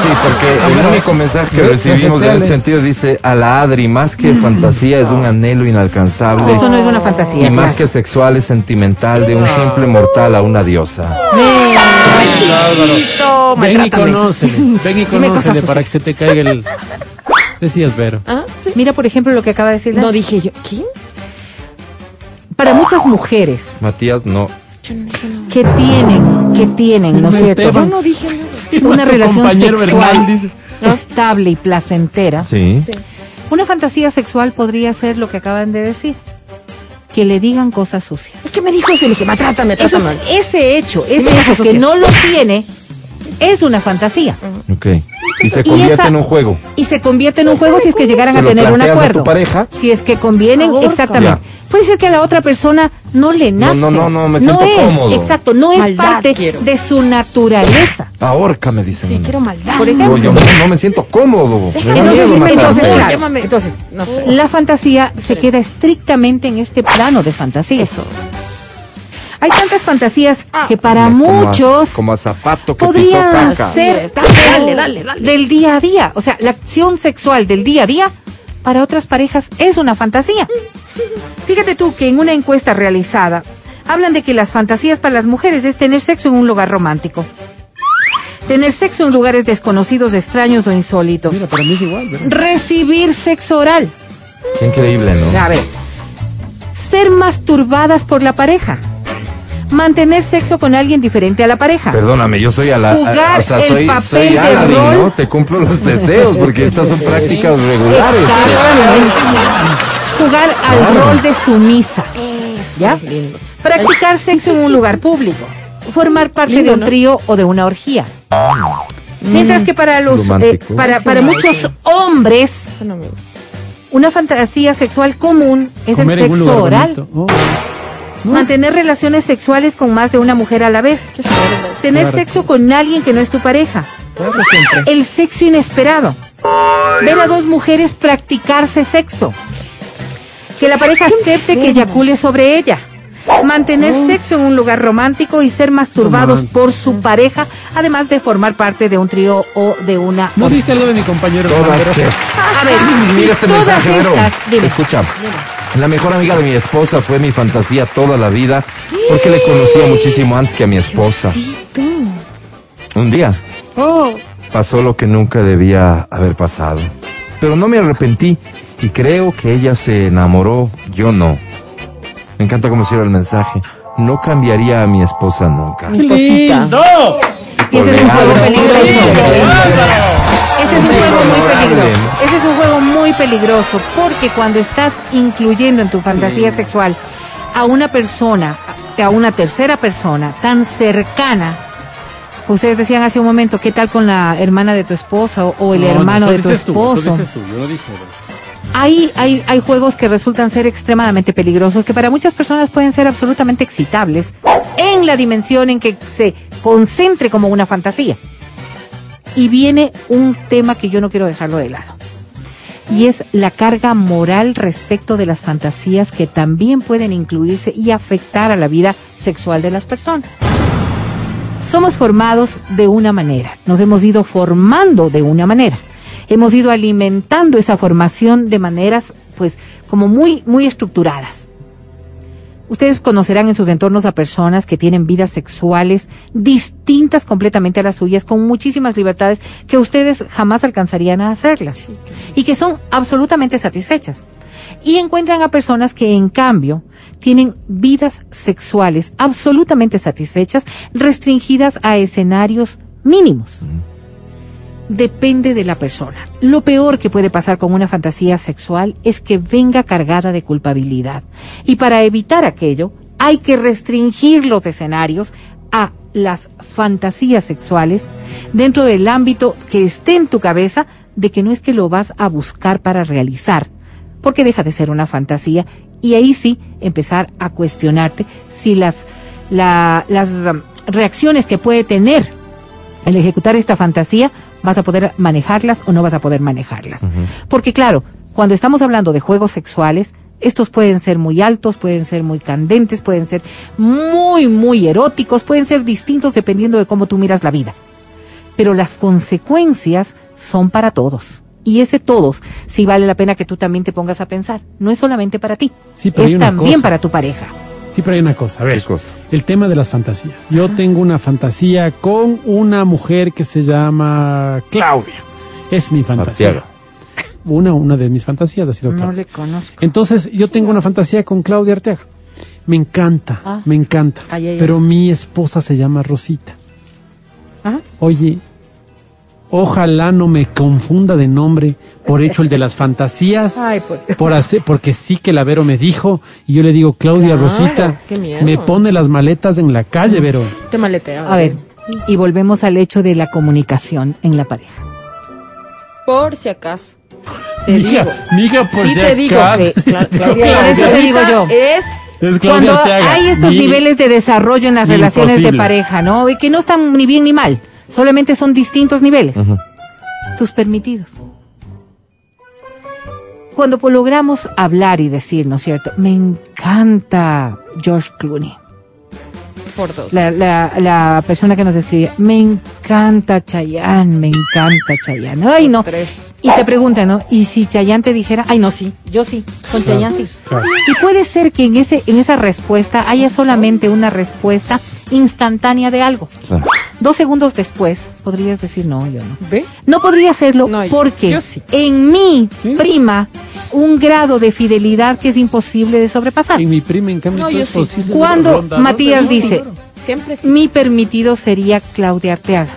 Sí, porque el único mensaje que Re- recibimos en ese sentido dice a la Adri, más que fantasía es un anhelo inalcanzable. Eso no es una fantasía. Y más que sexual es sentimental de un simple mortal a una diosa. Me- chiquito, Ven y conócele, ven y conócele para que se te caiga el... Decías, Vero. Ah, sí. Mira, por ejemplo, lo que acaba de decir. No dije yo. ¿Quién? Para muchas mujeres Matías, no. Que tienen, que tienen, ¿no es cierto? Esteban. Yo no dije nada. Una relación sexual estable y placentera. Sí. Una fantasía sexual podría ser lo que acaban de decir. Que le digan cosas sucias. Es que me dijo eso y le dije, maltrátame, Eso- trátame. ese hecho, ese hecho que sucias. no lo tiene, es una fantasía. Ok. Y se Y convierte esa- en un juego. Y se convierte en un juego si es que llegaran Se a tener un a acuerdo. tu pareja. Si es que convienen, exactamente. Puede ser que a la otra persona no le No, nace. no, no, no, me siento es, cómodo. exacto, no es Maldad parte quiero. de su naturaleza. Ahorca, me dicen. Sí, quiero maldad. Por No, ejemplo. yo no, no me siento cómodo. Me Entonces, miedo entonces, claro. Entonces, no sé. La fantasía se queda estrictamente en este plano de fantasía. Eso. Hay tantas fantasías Ah. que para Como a- muchos Como a zapato que pisó podrían caca. ser dale, dale, dale. del día a día. O sea, la acción sexual del día a día para otras parejas es una fantasía. Fíjate tú que en una encuesta realizada hablan de que las fantasías para las mujeres es tener sexo en un lugar romántico. Tener sexo en lugares desconocidos, extraños o insólitos. Mira, para mí es igual, ¿verdad? Recibir sexo oral. Qué increíble, ¿no? A ver. Ser masturbadas por la pareja. Mantener sexo con alguien diferente a la pareja. Perdóname, yo soy a la. Jugar o sea, el soy, papel soy de Aladdin, rol. ¿no? Te cumplo los deseos porque estas son prácticas regulares. Jugar al Claro. rol de sumisa. ¿Ya? Practicar sexo en un lugar público. Formar parte Lindo, de un ¿no? trío o de una orgía. Mientras que para los eh, para, para muchos hombres una fantasía sexual común es Comer el sexo oral. Mantener relaciones sexuales con más de una mujer a la vez. Tener Claro. sexo con alguien que no es tu pareja. Eso siempre. El sexo inesperado. Ver a dos mujeres practicarse sexo. Que la pareja acepte que eyacule sobre ella. Mantener sexo en un lugar romántico y ser masturbados Romántico. por su pareja, además de formar parte de un trío o de una... No dice algo de mi compañero. Todas. A ver, si Mira este todas mensaje, Vero. estas... dime. Escucha. La mejor amiga de mi esposa fue mi fantasía toda la vida porque le conocía muchísimo antes que a mi esposa. Un día Oh, pasó lo que nunca debía haber pasado. Pero no me arrepentí y creo que ella se enamoró, yo no. Me encanta cómo cierra el mensaje. No cambiaría a mi esposa nunca. Mi cosita. Y ese es un juego peligroso. Ese es un juego muy peligroso. ¿no? Ese es un juego muy peligroso porque cuando estás incluyendo en tu fantasía sexual a una persona, a una tercera persona tan cercana, ustedes decían hace un momento, ¿qué tal con la hermana de tu esposa o, o el no, hermano eso de tu dices tú, eso esposo? dices tú, yo no dije. Hay, hay, hay juegos que resultan ser extremadamente peligrosos, que para muchas personas pueden ser absolutamente excitables en la dimensión en que se concentre como una fantasía. Y viene un tema que yo no quiero dejarlo de lado. Y es la carga moral respecto de las fantasías que también pueden incluirse y afectar a la vida sexual de las personas. Somos formados de una manera, nos hemos ido formando de una manera hemos ido alimentando esa formación de maneras, pues, como muy, muy estructuradas. Ustedes conocerán en sus entornos a personas que tienen vidas sexuales distintas completamente a las suyas, con muchísimas libertades que ustedes jamás alcanzarían a hacerlas y que son absolutamente satisfechas. Y encuentran a personas que, en cambio, tienen vidas sexuales absolutamente satisfechas, restringidas a escenarios mínimos depende de la persona. Lo peor que puede pasar con una fantasía sexual es que venga cargada de culpabilidad. Y para evitar aquello, hay que restringir los escenarios a las fantasías sexuales dentro del ámbito que esté en tu cabeza de que no es que lo vas a buscar para realizar, porque deja de ser una fantasía y ahí sí empezar a cuestionarte si las, la- las um, reacciones que puede tener el ejecutar esta fantasía, vas a poder manejarlas o no vas a poder manejarlas. Porque claro, cuando estamos hablando de juegos sexuales, estos pueden ser muy altos, pueden ser muy candentes, pueden ser muy, muy eróticos, pueden ser distintos dependiendo de cómo tú miras la vida. Pero las consecuencias son para todos. Y ese todos, sí vale la pena que tú también te pongas a pensar. No es solamente para ti, Sí, es también cosa. para tu pareja. Sí, pero hay una cosa, a ver. ¿Qué cosa? El tema de las fantasías. Yo tengo una fantasía con una mujer que se llama Claudia. Es mi fantasía. Arteaga. Una, una de mis fantasías ha sido No Claudia. le conozco. Entonces, yo tengo una fantasía con Claudia Arteaga. Me encanta, Ah. me encanta. Ay, ay, ay. Pero mi esposa se llama Rosita. Ajá. Oye, ojalá no me confunda de nombre por hecho el de las fantasías. Ay, por- Por hacer, porque sí que la Vero me dijo y yo le digo, Claudia Claro, Rosita, me pone las maletas en la calle, Vero. Te maletea. A ver, y volvemos al hecho de la comunicación en la pareja. Por si acaso. Te Mija, digo. mija, por sí si te digo acaso. que Cla- Claudia Por eso te digo yo. Es Cuando hay estos Ni- niveles de desarrollo en las relaciones de pareja, ¿no? Y que no están ni bien ni mal, solamente son distintos niveles. Tus permitidos. Cuando logramos hablar y decir, ¿no es cierto? Me encanta George Clooney. por dos. La, la, la persona que nos escribe, me encanta Chayanne, me encanta Chayanne. Ay, no. Tres. Y te preguntan, ¿no? ¿Y si Chayanne te dijera? Ay, no, sí, yo sí, con Claro, Chayanne sí. claro. Y puede ser que en, ese, en esa respuesta haya solamente una respuesta instantánea de algo. Claro. Dos segundos después podrías decir, no, yo no. ¿Ve? No podría hacerlo No, porque yo sí. en mí Sí. prima un grado de fidelidad que es imposible de sobrepasar. En mi prima, en cambio, No, yo es sí. posible. Cuando Matías dice, claro. Siempre sí. mi permitido sería Claudia Arteaga.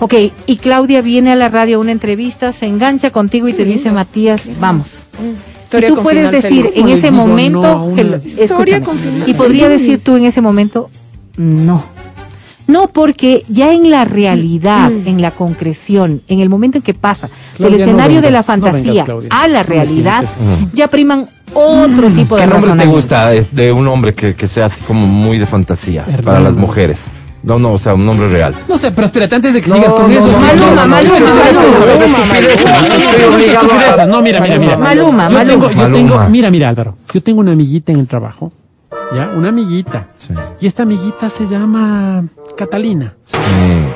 Ok, y Claudia viene a la radio a una entrevista, se engancha contigo y te dice, Matías, vamos. Y tú puedes decir feliz. en ¿Cómo ese momento, no una escúchame. y podría decir tú en ese momento, no. No, porque ya en la realidad, en la concreción, en el momento en que pasa Claudia, del no escenario de la no fantasía vengas, a la realidad, ya priman otro tipo de ¿Qué nombre te gusta es de un hombre que, que sea así como muy de fantasía para las mujeres? No, no, o sea, un nombre real. No sé, pero espérate, antes de que No, sigas con no, eso. Maluma, Maluma, Maluma. No, mira, mira, mira. Maluma, Maluma. Yo Maluma. tengo, mira, mira, Álvaro. Yo tengo una amiguita en el trabajo ¿ya? Una amiguita. Y esta amiguita se llama Catalina.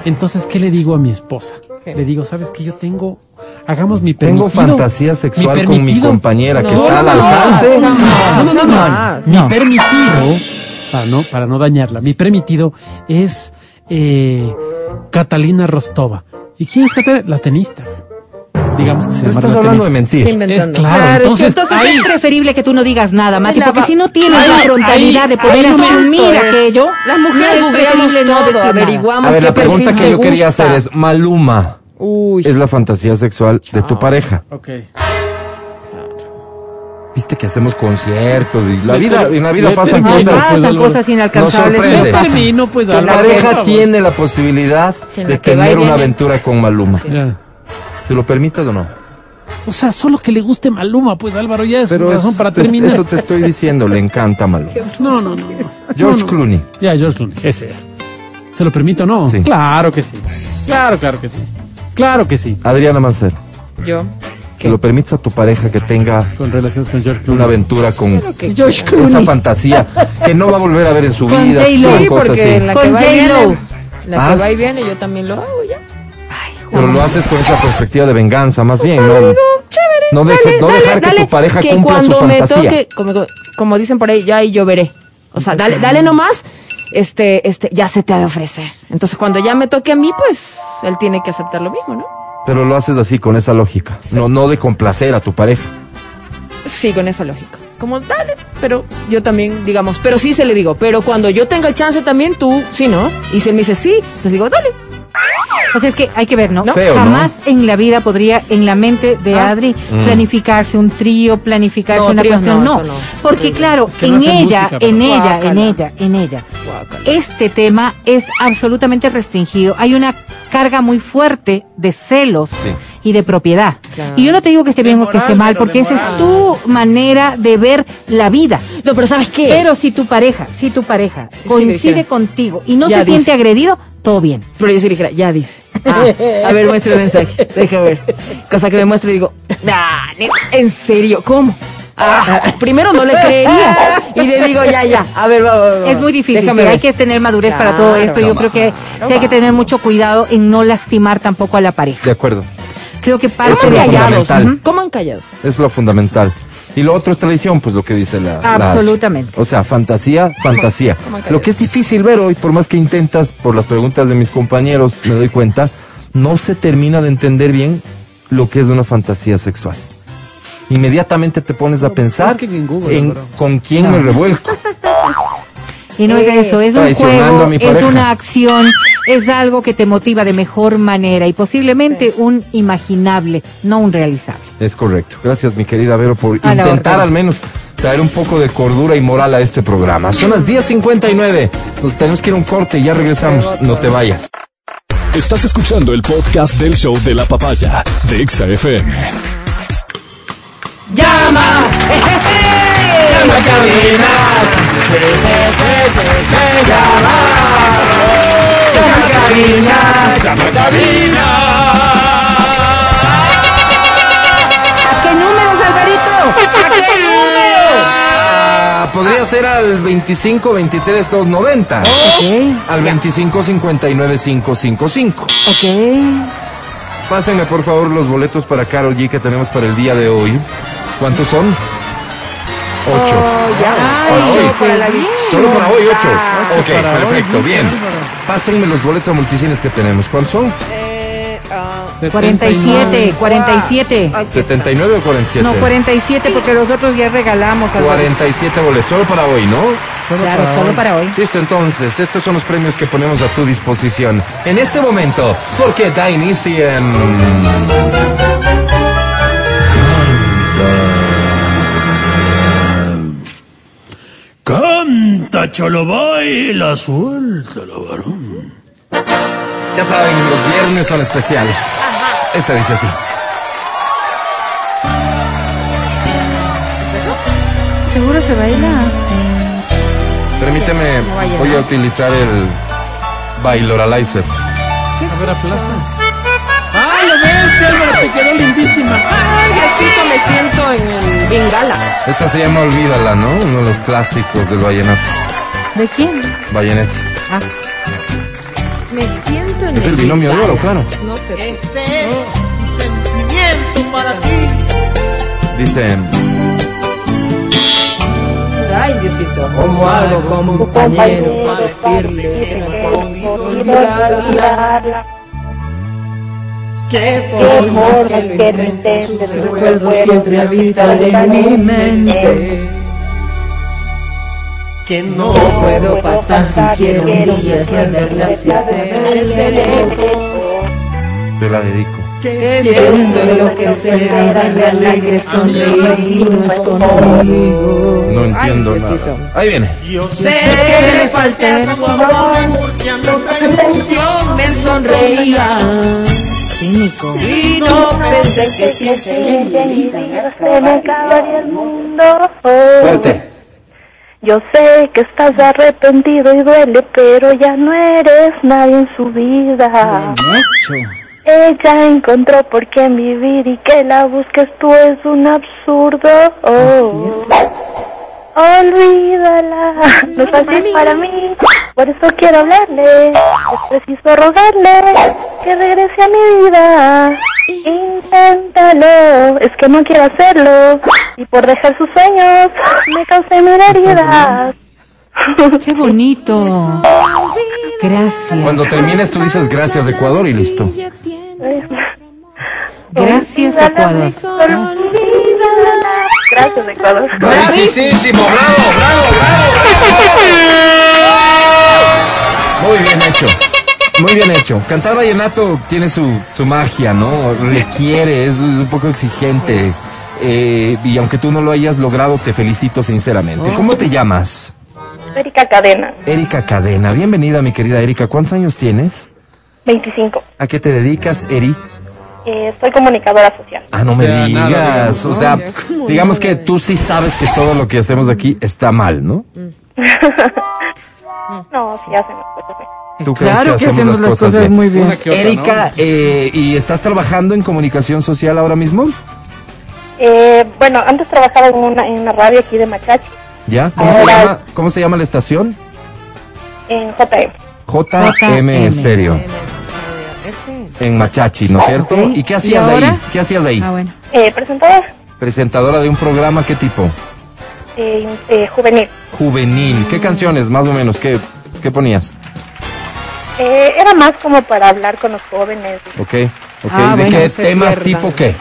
Entonces, ¿qué le digo a mi esposa? Le digo, ¿sabes que yo tengo, hagamos mi Tengo permitido? fantasía sexual mi con mi compañera que No, está al alcance. No, no, no, no. Mi permitido, para no, para no dañarla, mi permitido es eh, Catalina Rostova. ¿Y quién es Catalina? La tenista. Digamos que se Pero llama estás la hablando de mentir. Es claro, Claro, es que entonces, entonces ahí- es preferible que tú no digas nada, Mati, La porque si no tienes ahí- la frontalidad ahí- de poder asumir es- aquello, Las mujeres no es googleamos preferible no nada. averiguamos A ver, qué la pregunta que yo quería hacer es, Maluma Uy. es la fantasía sexual de tu pareja. Ok. Viste que hacemos conciertos y la vida, en la vida pasan termino, cosas. pasan cosas Nos inalcanzables. sorprende. no. Termino, pues, Tu Álvaro, pareja tiene la posibilidad de la tener una aventura con Maluma. ¿Se lo permitas o no? O sea, solo que le guste Maluma, pues Álvaro, ya es Pero razón para te, terminar. eso te estoy diciendo, le encanta Maluma. No, no, no. George No, no. Clooney. Ya, George Clooney, ese es. ¿Se lo permito o no? Sí. Claro que sí. Claro, claro que sí. Claro que sí. Adriana Mancero, Yo. que lo permitas a tu pareja que tenga Con relaciones con George Clooney. una aventura con que George esa Clooney. fantasía que no va a volver a ver en su Con vida. Sí, cosas porque así. en la que Con va y viene, la Ah. que va y viene, yo también lo hago ya. Pero lo haces con esa perspectiva de venganza, más bien, ¿no? Chévere. No, deje- Dale, no dale, dejar que tu pareja que cumpla su cuando me fantasía. toque, como, como dicen por ahí, ya y yo veré. O sea, dale, dale nomás, este, este, ya se te ha de ofrecer. Entonces, cuando ya me toque a mí, pues, él tiene que aceptar lo mismo, ¿no? Pero lo haces así, con esa lógica. No, no de complacer a tu pareja. Sí, con esa lógica. Como, dale, pero yo también, digamos, pero sí se le digo, pero cuando yo tenga el chance también, tú, sí, ¿no? Y si él me dice sí, entonces digo, dale. O sea, es que hay que ver, ¿no? Feo, ¿no? Jamás en la vida podría, en la mente de Ah. Adri, Mm. planificarse un trío, planificarse No, una cuestión. no, No, eso no. porque claro, que no en ella, música, en ella, en ella, en ella, Guácala. este tema es absolutamente restringido. Hay una carga muy fuerte de celos Sí. y de propiedad. Claro. Y yo no te digo que esté bien o que esté mal, porque esa es tu manera de ver la vida. No, pero ¿sabes qué? Pero si tu pareja, si tu pareja coincide contigo y no Ya se siente agredido, todo bien. Pero yo sí le dijera, ya dice. Ah, a ver, muestra el mensaje. Deja ver. Cosa que me muestre y digo, nah, ¿en serio? ¿Cómo? Ah, primero no le creería. Y le digo, ya, ya. A ver, va, va, va. Es muy difícil, sí, hay que tener madurez para todo esto. Yo no creo que sí hay que tener mucho cuidado en no lastimar tampoco a la pareja. De acuerdo. Creo que parte de callados. Coman callados. Es lo fundamental. Y lo otro es tradición, pues lo que dice la. la- Absolutamente. o sea, fantasía, fantasía. cómo Lo que es difícil ver hoy, por más que intentas, por las preguntas de mis compañeros, me doy cuenta, no se termina de entender bien lo que es una fantasía sexual. Inmediatamente te pones a pensar busquen en Google, en bro. con quién me revuelco. Y no es eso, es un juego, es una acción, es algo que te motiva de mejor manera y posiblemente un imaginable, no un realizable. Es correcto. Gracias, mi querida Vero, por A intentar al menos traer un poco de cordura y moral a este programa. Son las 10.59. Nos tenemos que ir a un corte y ya regresamos. No te vayas. Estás escuchando el podcast del show de la papaya de Exa FM. ¡Llama! ¡Llama cabinas! ¡Llama! ¡Llama cabinas! ¡Llama ¿A qué números, Alvarito? ¿A qué número? Ah, podría ser al 25 23 290. Ok, Al 25 59 555. ok. Pásenme por favor los boletos para Carol G que tenemos para el día de hoy. ¿Cuántos son? Ocho. Ay, Para hoy. para la. Solo para hoy ocho. Ocho Ok, para hoy, perfecto, dice bien. Pásenme los boletos a multicines que tenemos. ¿Cuántos son? Eh, ah, 47, 47. aquí está. ¿79 o 47? No, 47 porque los otros ya regalamos. Alvarito. 47 boletos. Solo para hoy, ¿no? Claro, solo para hoy. Listo, entonces, estos son los premios que ponemos a tu disposición en este momento, porque da inicio en... Canta, cholo, baila, suéltalo, varón. Ya saben, los viernes son especiales. Este dice así. Seguro se baila. Permíteme, voy a utilizar el Bailoralizer. A ver, aplasta. ¡Ah, lo ves! Te quedó lindísima. Ay, me siento en el Bengala. Esta se llama Olvídala, ¿no? Uno de los clásicos del vallenato. ¿De quién? Vallenato. Ah, Me siento en Es el binomio de oro, claro. No sé. Este es un sentimiento para ti. Dice, Ay, Diosito. ¿Cómo hago con un compañero para decirle que no podido olvidarla? Que Por más que lo intento, sus recuerdos siempre habitan en mi mente. que no No puedo pasar siquiera un día sin verla si desde lejos. te la dedico. Que siento enloquecer, darle alegre sonreír y no es conmigo. No entiendo Ay, nada. Ahí viene. Yo Sé que le falta su amor, porque en emoción me sonreía. Cínico. Y no pensé que Se me acabaría el mundo. Fuerte. Yo sé que estás arrepentido y duele, pero ya no eres nadie en su vida. Mucho. Ella encontró por qué vivir y que la busques tú es un absurdo. Oh. Olvídala, no es fácil para mí, por eso quiero hablarle, es preciso rogarle que regrese a mi vida. Inténtalo, es que no quiero hacerlo, y por dejar sus sueños me causé mil heridas. Qué bonito. Gracias. Cuando termines tú dices gracias Ecuador y listo. Gracias, Ecuador. Gracias, Ecuador. Bravísimo, bravo, bravo, bravo. Muy bien hecho. Muy bien hecho. Cantar vallenato tiene su, su magia, ¿no? Requiere, es, es un poco exigente. Eh, y aunque tú no lo hayas logrado, te felicito sinceramente. ¿Cómo te llamas? Erika Cadena, Erika Cadena. Bienvenida, mi querida Erika. ¿Cuántos años tienes? 25. ¿A qué te dedicas, Eri? Eh, soy comunicadora social. Ah, no O me nada, digas. digamos, o sea, ¿Cómo digamos que tú sí sabes que todo lo que hacemos aquí está mal, ¿no? No, sí hacen las cosas bien. ¿Tú crees Claro que hacemos las cosas bien? muy bien. Otra, Erika, eh, ¿y estás trabajando en comunicación social ahora mismo? Eh, bueno, antes trabajaba en una, en una radio aquí de Machachi, ¿Ya? ¿Cómo se llama, cómo se llama la estación? en JM. JM en JM. serio. En Machachi, ¿no es cierto? ¿Y qué ¿Y hacías ahí? ¿Qué hacías ahí? Ah, bueno. Eh, presentadora Presentadora de un programa, ¿qué tipo? eh, eh, juvenil. Juvenil. ¿Qué canciones, más o menos? ¿Qué, qué ponías? Eh, era más como para hablar con los jóvenes, Ok, ok. Ah, ¿De bueno, qué temas tipo qué?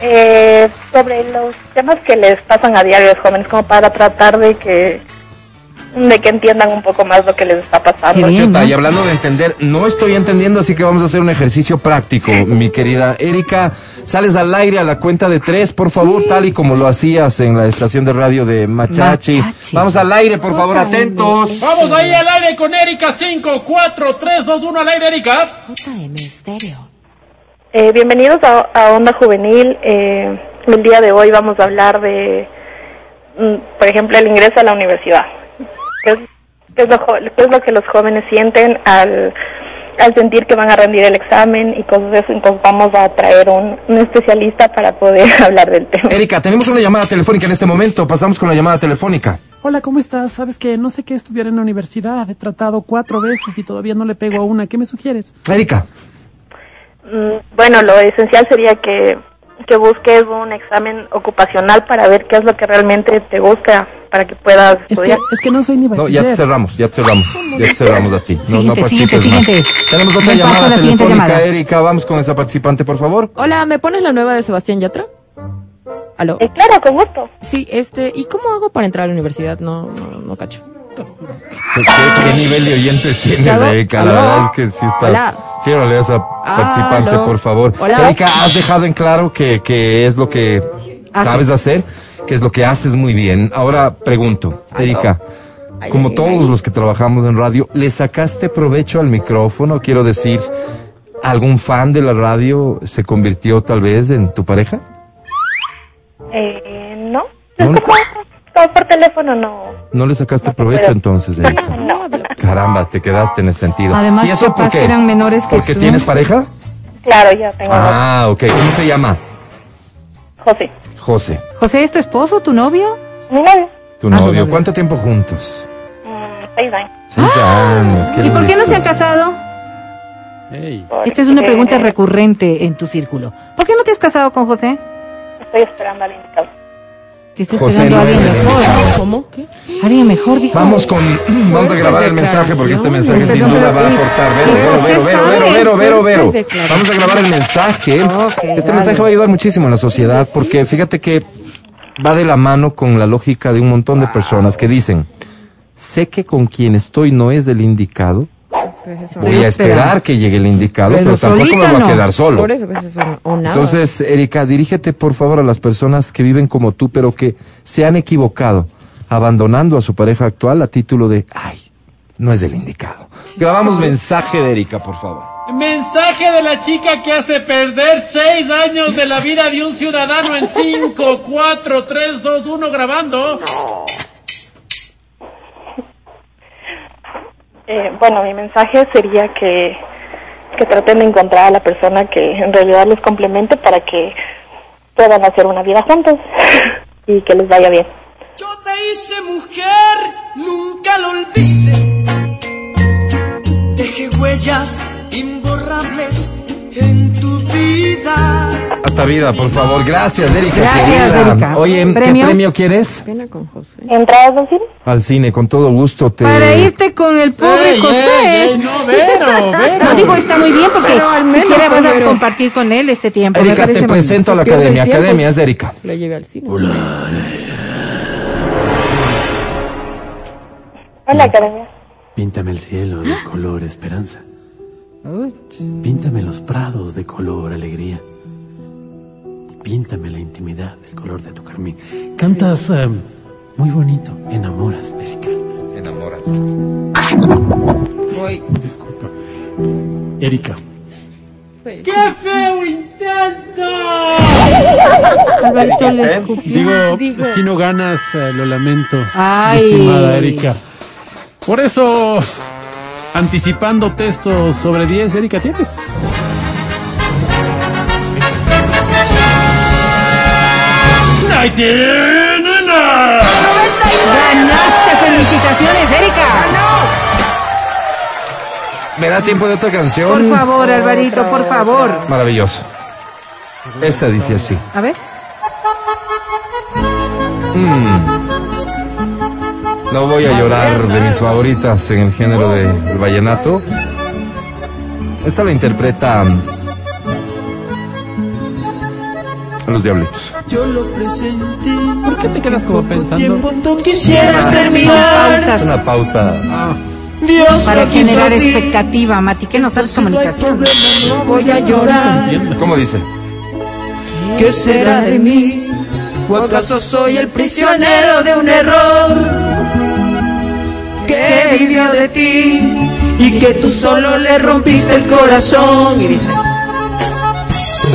eh, sobre los temas que les pasan a diario a los jóvenes, como para tratar de que de que entiendan un poco más lo que les está pasando. Qué bien. Chuta, ¿no? y hablando de entender, no estoy entendiendo, así que vamos a hacer un ejercicio práctico, mi querida Erika. Sales al aire a la cuenta de tres, por favor, tal y como lo hacías en la estación de radio de Machachi. Machachi. Vamos al aire, por favor, atentos. Vamos ahí al aire con Erika. 5, 4, 3, 2, 1 al aire, Erika. Eh, bienvenidos a, a Onda Juvenil. Eh, el día de hoy vamos a hablar de, por ejemplo, el ingreso a la universidad. ¿Qué es, qué es lo, qué es lo que los jóvenes sienten al, al sentir que van a rendir el examen y cosas de eso? Entonces vamos a traer un, un especialista para poder hablar del tema. Erika, tenemos una llamada telefónica en este momento. Pasamos con la llamada telefónica. Hola, ¿cómo estás? Sabes que no sé qué estudiar en la universidad. He tratado cuatro veces y todavía no le pego a una. ¿Qué me sugieres? Erika, Mm, Bueno, lo esencial sería que, que busques un examen ocupacional para ver qué es lo que realmente te gusta para que puedas Es que, estudiar. es que no soy ni no, bachiller. ya te cerramos, ya te cerramos, ya te cerramos a ti. No, no Siguiente, siguiente, participes más. siguiente. Tenemos otra Me llamada la siguiente telefónica, llamada. Erika. Vamos con esa participante, por favor. Hola, ¿me pones la nueva de Sebastián Yatra? ¿Aló? Eh, claro, con gusto. Sí, este, ¿y cómo hago para entrar a la universidad? No, no, no cacho. ¿Qué, qué- qué nivel de oyentes tienes. Erika? La verdad es que sí está. Hola. Ciérrale a esa participante, por favor. Hola. Erika, has dejado en claro que, que es lo que Haces. sabes hacer, que es lo que haces muy bien. Ahora pregunto. Erika, como todos los que trabajamos en radio, ¿le sacaste provecho al micrófono? Quiero decir, ¿algún fan de la radio se convirtió tal vez en tu pareja? Eh, no. No, Por teléfono, no. ¿No le sacaste No te provecho puedo. entonces, Erika? No. Caramba, te quedaste en ese sentido. Además, ¿Y eso por qué? eran menores que ¿Porque tú. tienes pareja? Claro, ya tengo Ah, ok. ¿Cómo se llama? José. José. José, ¿es tu esposo, tu novio? Mi novio. Tu Ah, novio. novio. ¿Cuánto tiempo juntos? Mm, seis años. Seis años. ¿Y por qué no se han casado? Esta es una pregunta recurrente en tu círculo. ¿Por qué no te has casado con José? Estoy esperando al indicado. Que está José esperando a alguien mejor. ¿Cómo? ¿Qué? Alguien mejor, dijo. Vamos con, vamos a grabar el mensaje porque este mensaje sin duda va a aportar. Vero, Vero, Vero, Vero, Vero, Vero, Vero, Vero. Vamos a grabar el mensaje. Este mensaje va a ayudar muchísimo en la sociedad porque fíjate que va de la mano con la lógica de un montón de personas que dicen, sé que con quien estoy no es el indicado, voy a esperar que llegue el indicado, pero, tampoco me voy a quedar solo. Por eso, pues eso o nada. Entonces, Erika, dirígete por favor a las personas que viven como tú, pero que se han equivocado, abandonando a su pareja actual a título de, ay, no es el indicado. Grabamos mensaje de Erika, por favor. Mensaje de la chica que hace perder seis años de la vida de un ciudadano en 5, 4, 3, 2, 1 grabando. Eh, bueno, mi mensaje sería que, que traten de encontrar a la persona que en realidad los complemente para que puedan hacer una vida juntos y que les vaya bien. te hice mujer, nunca lo olvides. Deje huellas imborrables en tu vida. Vida, por favor. Gracias, Erika. Gracias, querida. Erika. Oye, ¿qué ¿Premio? premio quieres? Pena con José. ¿Entradas al cine? Al cine, con todo gusto. Te... Para irte con el pobre Ey, José. ey, ey, no, Vero, Vero. No digo, está muy bien porque Pero al menos, siquiera vas a compartir con él este tiempo. Erika, te presento a la academia. Academia es Erika. Lo llevé al cine. Hola, academia. Píntame el cielo de color esperanza. Píntame los prados de color alegría. Píntame la intimidad del color de tu carmín. Cantas eh, muy bonito. Enamoras, Erika. Enamoras. Voy. Disculpa. Erika. ¡Qué feo intento! Alvarito le escupió. Digo, si no ganas, eh, lo lamento, Ay. estimada Erika. Por eso, anticipando textos sobre 10, Erika, ¿tienes? ¡Ahí tienen! Ganaste, felicitaciones, Erika. ¿Me da tiempo de otra canción? Por favor, Alvarito, por favor. Maravilloso. Esta dice así. A ver. Mm. No voy a llorar de mis favoritas en el género de- del vallenato. Esta la interpreta mm, Los Diablitos. Yo lo presenté. ¿Por qué te quedas como pensando? Tiempo tú quisieras terminar. Es una pausa. Dios para generar así. expectativa. Mati, que no sabes comunicación. no voy a llorar. ¿Cómo dice? ¿Qué será de mí? ¿O acaso soy el prisionero de un error que vivió de ti y que tú solo le rompiste el corazón? Y dice,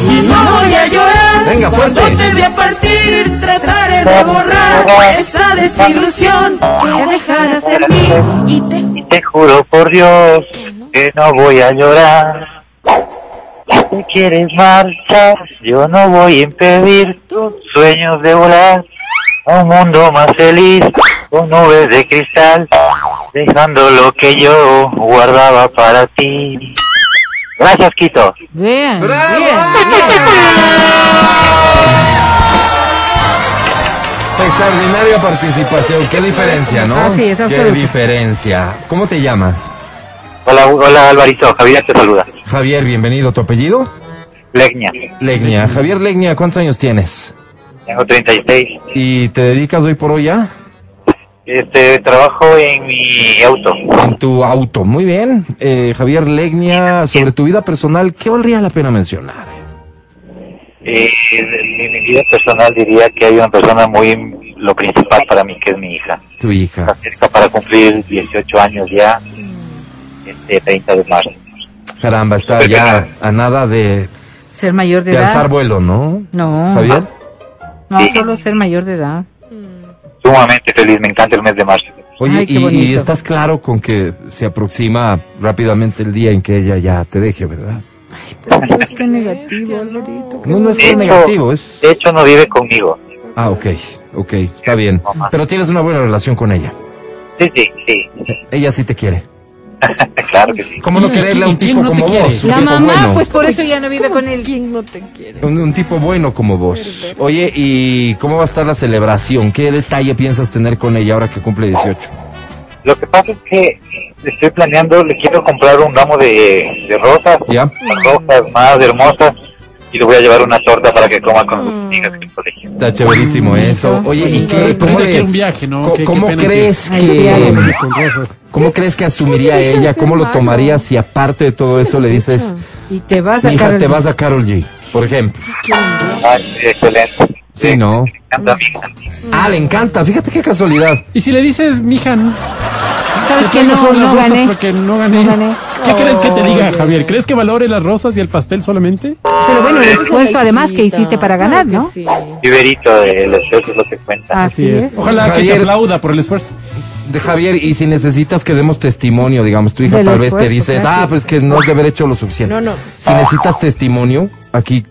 y no voy a llorar. Venga, cuando te vea partir, trataré de borrar esa desilusión que dejaras en mí. Y te Te juro por Dios que no voy a llorar. Si te quieres marchar, yo no voy a impedir tus sueños de volar. A un mundo más feliz con nubes de cristal, dejando lo que yo guardaba para ti. Gracias, Quito. Bien, ¡Bravo! bien. Extraordinaria participación. Qué diferencia, ¿no? Así es, Qué absoluto. diferencia. ¿Cómo te llamas? Hola, hola Alvarito, Javier te saluda. Javier, bienvenido. ¿Tu apellido? Legnia, Legnia. Javier Legnia, ¿cuántos años tienes? tengo 36. ¿Y te dedicas hoy por hoy ya? Este, trabajo en mi auto. En tu auto. Muy bien. Eh, Javier Legnia, sobre tu vida personal, ¿qué valdría la pena mencionar? Eh, en mi vida personal diría que hay una persona muy, lo principal para mí, que es mi hija. Tu hija. Está cerca para cumplir 18 años ya, este 30 de marzo. Caramba, está ya a nada de, Ser mayor de de edad. alzar vuelo, ¿no? No. Javier. No, solo ser mayor de edad. Sumamente feliz, me encanta el mes de marzo. Oye, Ay, y, estás claro con que se aproxima rápidamente el día en que ella ya te deje, ¿verdad? Es que negativo, Alvarito. No, no es que negativo, es... De hecho, no vive conmigo. Ah, ok, ok, está bien. Pero tienes una buena relación con ella. Sí, sí, sí. Ella sí te quiere. claro que sí. ¿Cómo no ¿Y quererle a un tipo no te como quiere? vos? Un La tipo mamá, bueno. pues por eso ya no vive con él. ¿Quién no te quiere? Un, un tipo bueno como vos. Oye, ¿y cómo va a estar la celebración? ¿Qué detalle piensas tener con ella ahora que cumple 18? Lo que pasa es que estoy planeando, le quiero comprar un ramo de, de rosas, ¿Ya? rosas más hermosas, y le voy a llevar una torta para que coma con sus amigas en el colegio. Está chéverísimo eso. Oye, ¿y qué, cómo, le- un viaje, ¿no? co- Qué- qué cómo pena crees que- que, Ay, cómo crees que asumiría ella? ¿Cómo lo tomaría si aparte de todo eso le dices, Y te vas a hija, te vas a Carol G, por ejemplo? Ah, excelente. Sí, ¿no? Me encanta a mí. Ah, le encanta. Fíjate qué casualidad. Y si le dices, mija, no- ¿Sabes que no, no gané? porque no gané. No gané. ¿Qué crees que te diga, Javier? ¿Crees que valore las rosas y el pastel solamente? Pero bueno, el esfuerzo además que hiciste para ganar, ¿no? Viverito del esfuerzo es lo que cuenta. Así es. Ojalá que te aplauda por el esfuerzo. De Javier, y si necesitas que demos testimonio, digamos, tu hija Del tal vez te dice, gracias. ah, pues que no has de haber hecho lo suficiente. No, no. Si necesitas testimonio, aquí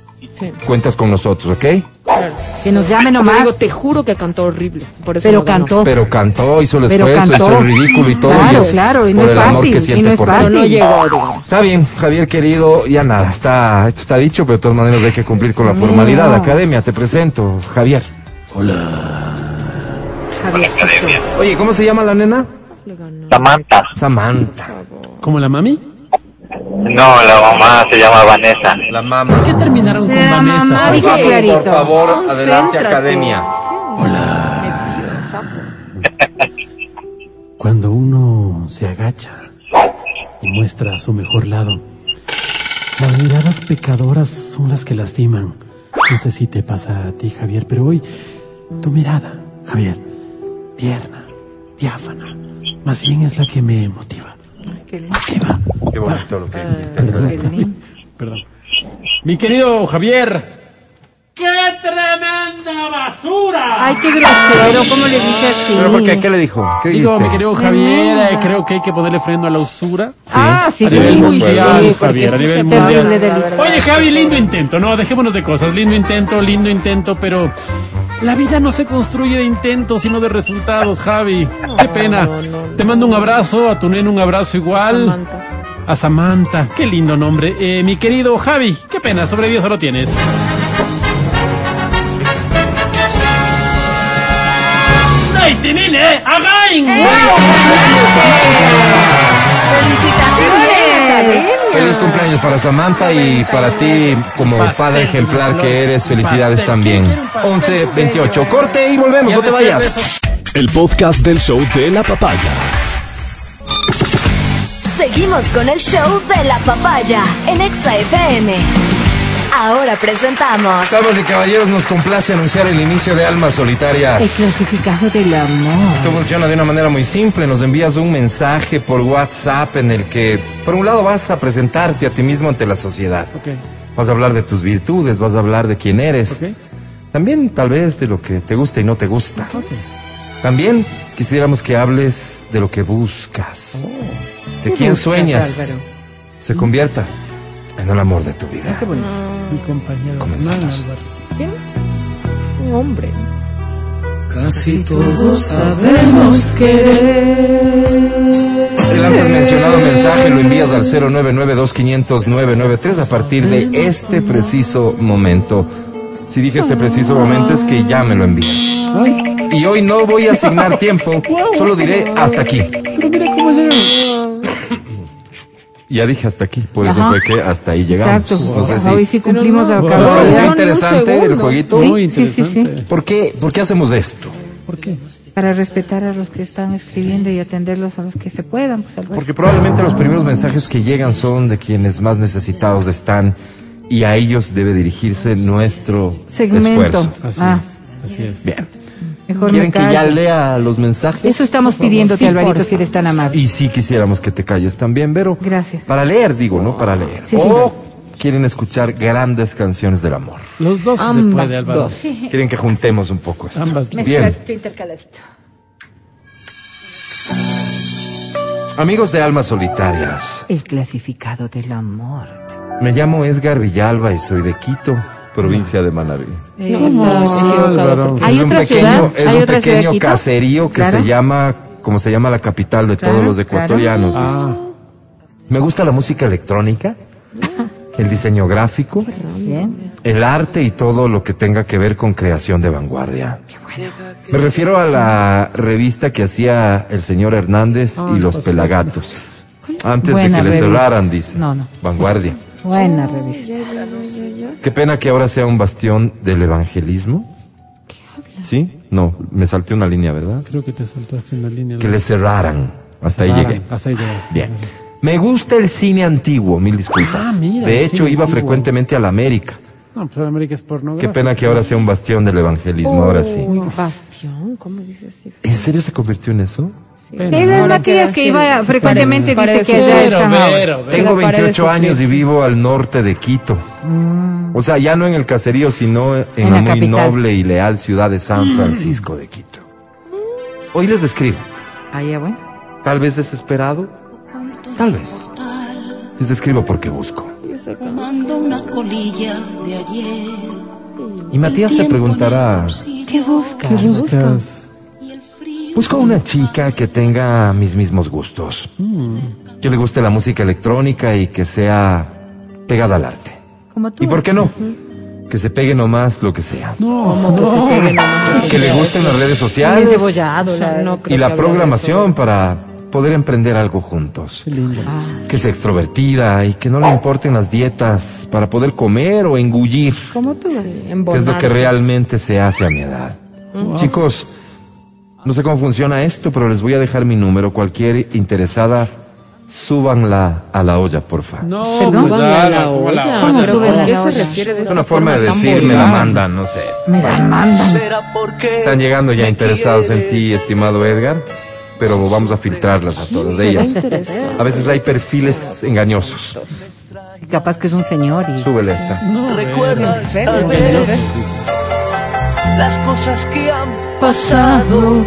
Sí. cuentas con nosotros, ¿ok? Claro. Que nos llame Pero nomás. digo, te juro que cantó horrible. Por eso Pero no cantó. Pero cantó, hizo el Pero esfuerzo, cantó. hizo el ridículo y todo. Claro, y es claro, y no por es el amor fácil, que y siente no es por. Pero no fácil. llegó, digamos. Está bien, Javier querido, ya nada, está, esto está dicho, pero de todas maneras hay que cumplir con la mío. formalidad. Academia, te presento, Javier. Javier. Oye, ¿cómo se llama la nena? Samantha. Samantha. ¿Como la mami? No, la mamá se llama Vanessa. La mamá. ¿Por qué terminaron con La Vanessa? mamá Por dijo favor, clarito. por favor, adelante. Academia. Cuando uno se agacha y muestra su mejor lado, las miradas pecadoras son las que lastiman. No sé si te pasa a ti, Javier, pero hoy tu mirada, Javier, tierna, diáfana, más bien es la que me motiva. Motiva. Qué bonito lo que dijiste. Perdón. Perdón. Mi querido Javier. ¡Qué tremenda basura! Ay, qué grosero, ¿cómo le dice así? ¿Pero por qué? ¿Qué le dijo? ¿Qué Digo, dijiste? mi querido Javier, eh, creo que hay que ponerle freno a la usura. Ah, sí, a sí, nivel sí, mundial, sí, porque Javier, a sí nivel mundial. Oye, Javi, lindo intento, no, dejémonos de cosas. Lindo intento, lindo intento, pero la vida no se construye de intentos, sino de resultados, Javi. Qué pena. Te mando un abrazo, a tu nena un abrazo igual. Samantha. A Samantha, qué lindo nombre. Eh, mi querido Javi, qué pena, sobre 10 solo tienes. ¡Ay, tenine! ¡Again! Feliz cumpleaños para Samantha y para ti como padre ejemplar que eres. Felicidades también. 11, 28. Corte y volvemos, no te vayas. El podcast del show de la papaya. Seguimos con el show de la papaya en Exa FM. Ahora presentamos Damas y caballeros, nos complace anunciar el inicio de Almas El Solitarias. clasificado del amor. Esto funciona de una manera muy simple. Nos envías un mensaje por WhatsApp en el que, por un lado, vas a presentarte a ti mismo ante la sociedad. Ok, Vas a hablar de tus virtudes, vas a hablar de quién eres. ok, También, tal vez, de lo que te gusta y no te gusta. ok. También quisiéramos que hables de lo que buscas. de ¿Qué quién buscas, sueñas Álvaro? se convierta en el amor de tu vida. Qué bonito. Mi compañero. Comenzamos. Álvaro. Un hombre. Casi todos sabemos El antes mencionado mensaje lo envías al 099-2500-993 a partir de este preciso momento. Si dije este preciso momento es que ya me lo envías. Y hoy no voy a asignar tiempo, solo diré hasta aquí. Pero mira cómo llegan. Ya dije hasta aquí, por eso Ajá. fue que hasta ahí llegamos. Exacto. No sé si Hoy sí cumplimos no, ¿Les no, cabalidad. pareció interesante el jueguito. Sí, Muy sí, sí, sí. interesante. ¿Por qué, ¿Por qué hacemos esto? ¿Por qué? Para respetar a los que están escribiendo y atenderlos a los que se puedan, pues. Porque probablemente los primeros mensajes que llegan son de quienes más necesitados están y a ellos debe dirigirse nuestro Segmento. esfuerzo. Así Ah. es. Así es. Bien. Mejor ¿Quieren me que ya lea los mensajes? Eso estamos pidiéndote, Alvarito, si eres tan amable. Y sí quisiéramos que te calles también, pero Gracias. para leer, digo, ¿no? Para leer. Sí, sí. o quieren escuchar grandes canciones del amor. Los dos sí se Ambas puede, Álvaro. dos. Quieren que juntemos un poco esto. Ambas. Bien. Amigos de Almas Solitarias, El clasificado del amor. Me llamo Edgar Villalba y soy de Quito, provincia de Manabí. Eh, No, estás no, equivocado. Álvaro. porque- ¿Hay es un otra pequeño, ciudad? es ¿Hay un otra pequeño caserío que Claro. se llama, como se llama la capital de Claro, todos los claro. ecuatorianos. Ah, Me gusta la música electrónica, el diseño gráfico, Bien. el arte y todo lo que tenga que ver con creación de vanguardia. Me refiero a la revista que hacía el señor Hernández y los Pelagatos. Antes Buena de que le cerraran, dice. No, no. Vanguardia. Buena revista. Qué pena que ahora sea un bastión del evangelismo. ¿Sí? No, me salté una línea, ¿verdad? creo que te saltaste una línea. Que le cerraran. Hasta ahí Ah, llegué. Hasta ahí llegaste. Bien. Me gusta el cine antiguo, mil disculpas. Ah, mira, de hecho, iba antiguo. frecuentemente a la América. No, pues América es. Qué pena que ahora sea un bastión del evangelismo, ahora sí. Uy, bastión, ¿cómo dices así? ¿En serio se convirtió en eso? Es de Matías queda que iba frecuentemente para- dice que para ahora. Vero, Vero. Tengo para de 28 años y vivo al norte de Quito. O sea, ya no en el caserío, sino en, En la, la muy capital. noble y leal ciudad de San Francisco de Quito. Hoy les escribo. Ah, ya, bueno. Tal vez desesperado. Tal vez. Les escribo porque busco. Tomando una colilla de ayer. Y Matías se preguntará, ¿Qué busca? ¿Qué buscas? Busco una chica que tenga mis mismos gustos. Que le guste la música electrónica y que sea pegada al arte. Como tú. ¿Y por qué no? Que se pegue nomás lo que sea. No, Como que se pegue nomás. Que le gusten las redes sociales cebollado, no y la programación para poder emprender algo juntos. lindo. Que sea extrovertida y que no le importen las dietas para poder comer o engullir. Como tú, que es lo que realmente se hace a mi edad. Chicos, no sé cómo funciona esto, pero les voy a dejar mi número. Cualquier interesada, súbanla a la olla, porfa. No, Perdón. pues, Súbanla a la ¿cómo olla. súbanla ¿Por a qué la se olla? refiere de Es una forma de decir, me la mandan, no sé. Me la mandan. Están llegando ya interesados en ti, estimado Edgar, pero vamos a filtrarlas a todas ellas. A veces hay perfiles engañosos. Capaz que es un señor y... Súbele esta. No, recuerdas las cosas que han pasado.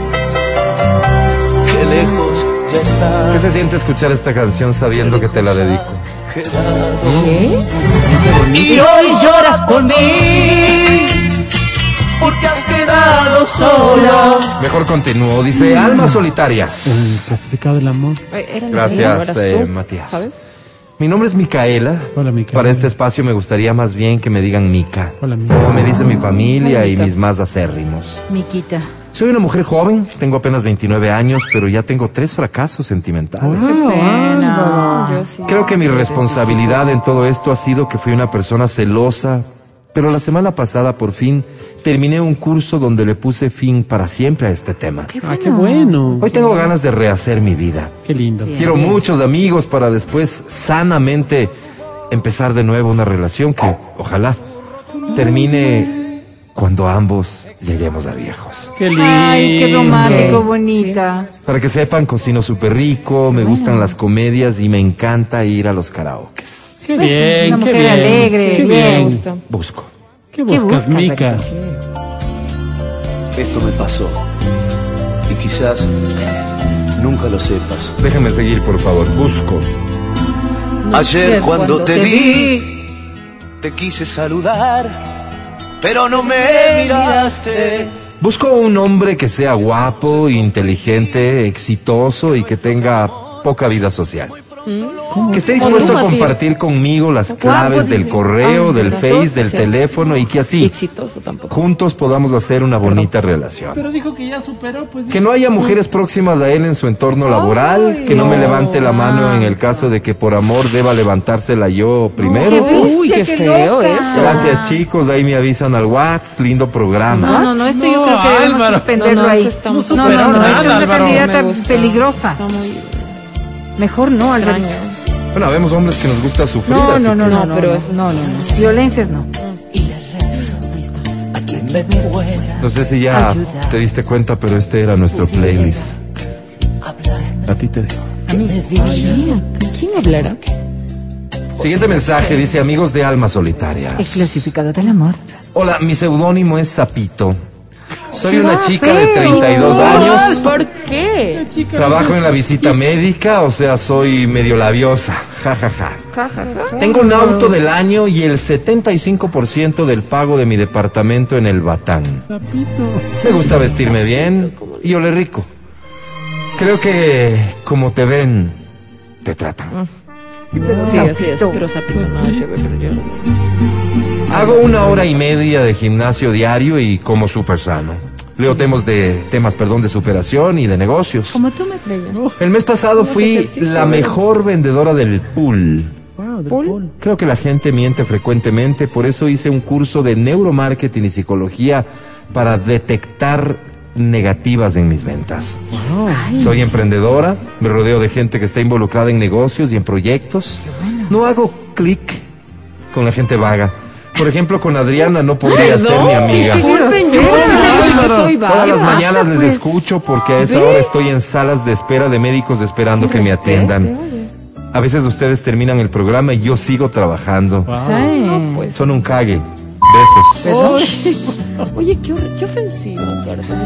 Que lejos ya ¿Qué están. se siente escuchar esta canción sabiendo que te la dedico? Y hoy lloras por mí. Porque has quedado solo. Mejor continúo. Dice, almas solitarias. El clasificado del amor. Gracias, eh, tú, Matías. ¿Sabes? Mi nombre es Micaela. Hola, Micaela. Para este espacio me gustaría más bien que me digan Mica. Hola, Mica. Como me dice mi familia Hola, y mis más acérrimos. Miquita. Soy una mujer joven, tengo apenas 29 años, pero ya tengo tres fracasos sentimentales. Wow, Pena. Creo que mi responsabilidad en todo esto ha sido que fui una persona celosa, pero la semana pasada por fin terminé un curso donde le puse fin para siempre a este tema. Ah, qué bueno. Hoy tengo ganas de rehacer mi vida. Qué lindo. Quiero muchos amigos para después sanamente empezar de nuevo una relación que ojalá termine cuando ambos lleguemos a viejos. Qué lindo. Ay, qué romántico, bonita. Para que sepan, cocino súper rico, me gustan las comedias y me encanta ir a los karaokes. Qué bien, Una qué mujer bien. alegre, Qué bien. bien. Busco. ¿Qué ¿Qué buscas, busca, Mica? Esto me pasó. Y quizás nunca lo sepas. Déjenme seguir, por favor. Busco. Ayer cuando te vi, te quise saludar, pero no me miraste. Busco un hombre que sea guapo, inteligente, exitoso y que tenga poca vida social. Que esté dispuesto a Matías? compartir conmigo las claves del correo, del Face, del teléfono y que así Exitoso juntos podamos hacer una bonita relación. Pero dijo que ya superó, pues. Que no haya mujeres próximas a él en su entorno laboral, que no me levante la mano en el caso de que por amor deba levantársela yo primero. Uy, qué feo eso. Gracias chicos, ahí me avisan al WhatsApp, lindo programa. No, no, no, esto yo creo que debemos suspenderlo No, no, ahí. no, no, no, esta es una candidata peligrosa. Está muy Mejor no, Alberto. extraño. Bueno, vemos hombres que nos gusta sufrir. No, así no, no, que- no, No, no, pero no, eso no, no, no. Violencias no. No sé si ya te diste cuenta, pero este era nuestro playlist. A ti te digo. A mí. ¿Quién hablará? Siguiente mensaje dice amigos de almas El solitarias. clasificado del amor. Hola, mi seudónimo es Zapito. Soy una chica de 32 años. ¿Por qué? Trabajo en la visita médica, o sea, soy medio labiosa. Ja, ja, ja. Tengo un auto del año y el 75% del pago de mi departamento en el Batán. Me gusta vestirme bien y oler rico. Creo que como te ven, te tratan. Sí, así es. Pero sapito, nada que ver, pero yo- Hago una hora y media de gimnasio diario y como súper sano. Leo temas de temas, perdón, de superación y de negocios. Como tú me crees. El mes pasado fui la mejor vendedora del pool. Creo que la gente miente frecuentemente, por eso hice un curso de neuromarketing y psicología para detectar negativas en mis ventas. Soy emprendedora, me rodeo de gente que está involucrada en negocios y en proyectos. No hago clic con la gente vaga. Por ejemplo, con Adriana no podría ser mi amiga. Yo no soy vaga. Todas las ¿Qué mañanas pasa, les pues? escucho porque a esa Ve. hora estoy en salas de espera de médicos esperando que me atiendan. A veces ustedes terminan el programa y yo sigo trabajando. Ay. Son un cague. Besos. Oye, qué, qué ofensivo.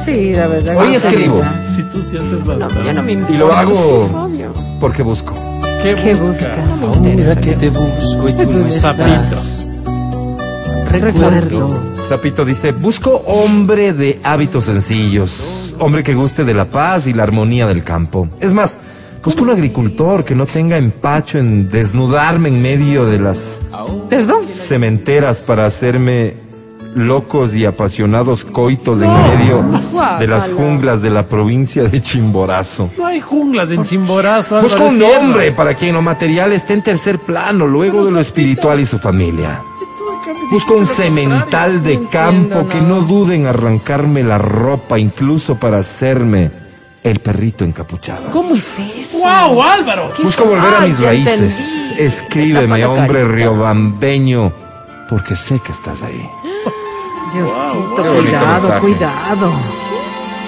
Sí, la verdad. Hoy que escribo Si tú sí haces bastante. Ya no me y lo hago porque busco. ¿Qué, ¿Qué buscas? Ahora que te busco y tú no estás. Recuerdo. Zapito dice, busco hombre de hábitos sencillos, hombre que guste de la paz y la armonía del campo. Es más, busco un agricultor que no tenga empacho en desnudarme en medio de las Perdón. cementeras para hacerme locos y apasionados coitos en medio de las junglas de la provincia de Chimborazo. No hay junglas en Chimborazo. Busco un hombre para quien lo material esté en tercer plano, luego de lo espiritual y su familia. Busco un semental de campo que no dude en arrancarme la ropa, incluso para hacerme el perrito encapuchado. ¿Cómo es eso? ¡Wow, Álvaro! Busco volver a mis raíces. Escríbeme, hombre riobambeño, porque sé que estás ahí. Diosito, cuidado, mensaje. cuidado.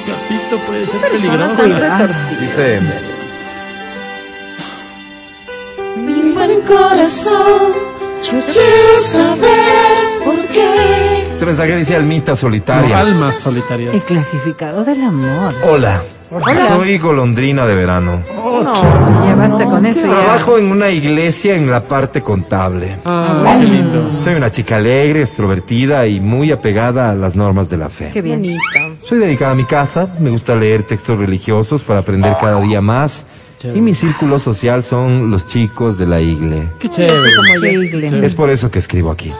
Sapito puede ser Persona peligroso. tan retorcida. Dice, Mi buen corazón, yo quiero saber por qué. este mensaje dice almitas No, solitarias. almas solitarias. El clasificado del amor. Hola, Hola. soy golondrina de verano. No, ya basta con eso. Ya. Trabajo en una iglesia en la parte contable. Ah, qué lindo. Soy una chica alegre, extrovertida y muy apegada a las normas de la fe. Qué bien. Bonita. Soy dedicada a mi casa, me gusta leer textos religiosos para aprender cada día más. Chévere. Y mi círculo social son los chicos de la iglesia. Qué chévere. Qué igle. Es por eso que escribo aquí.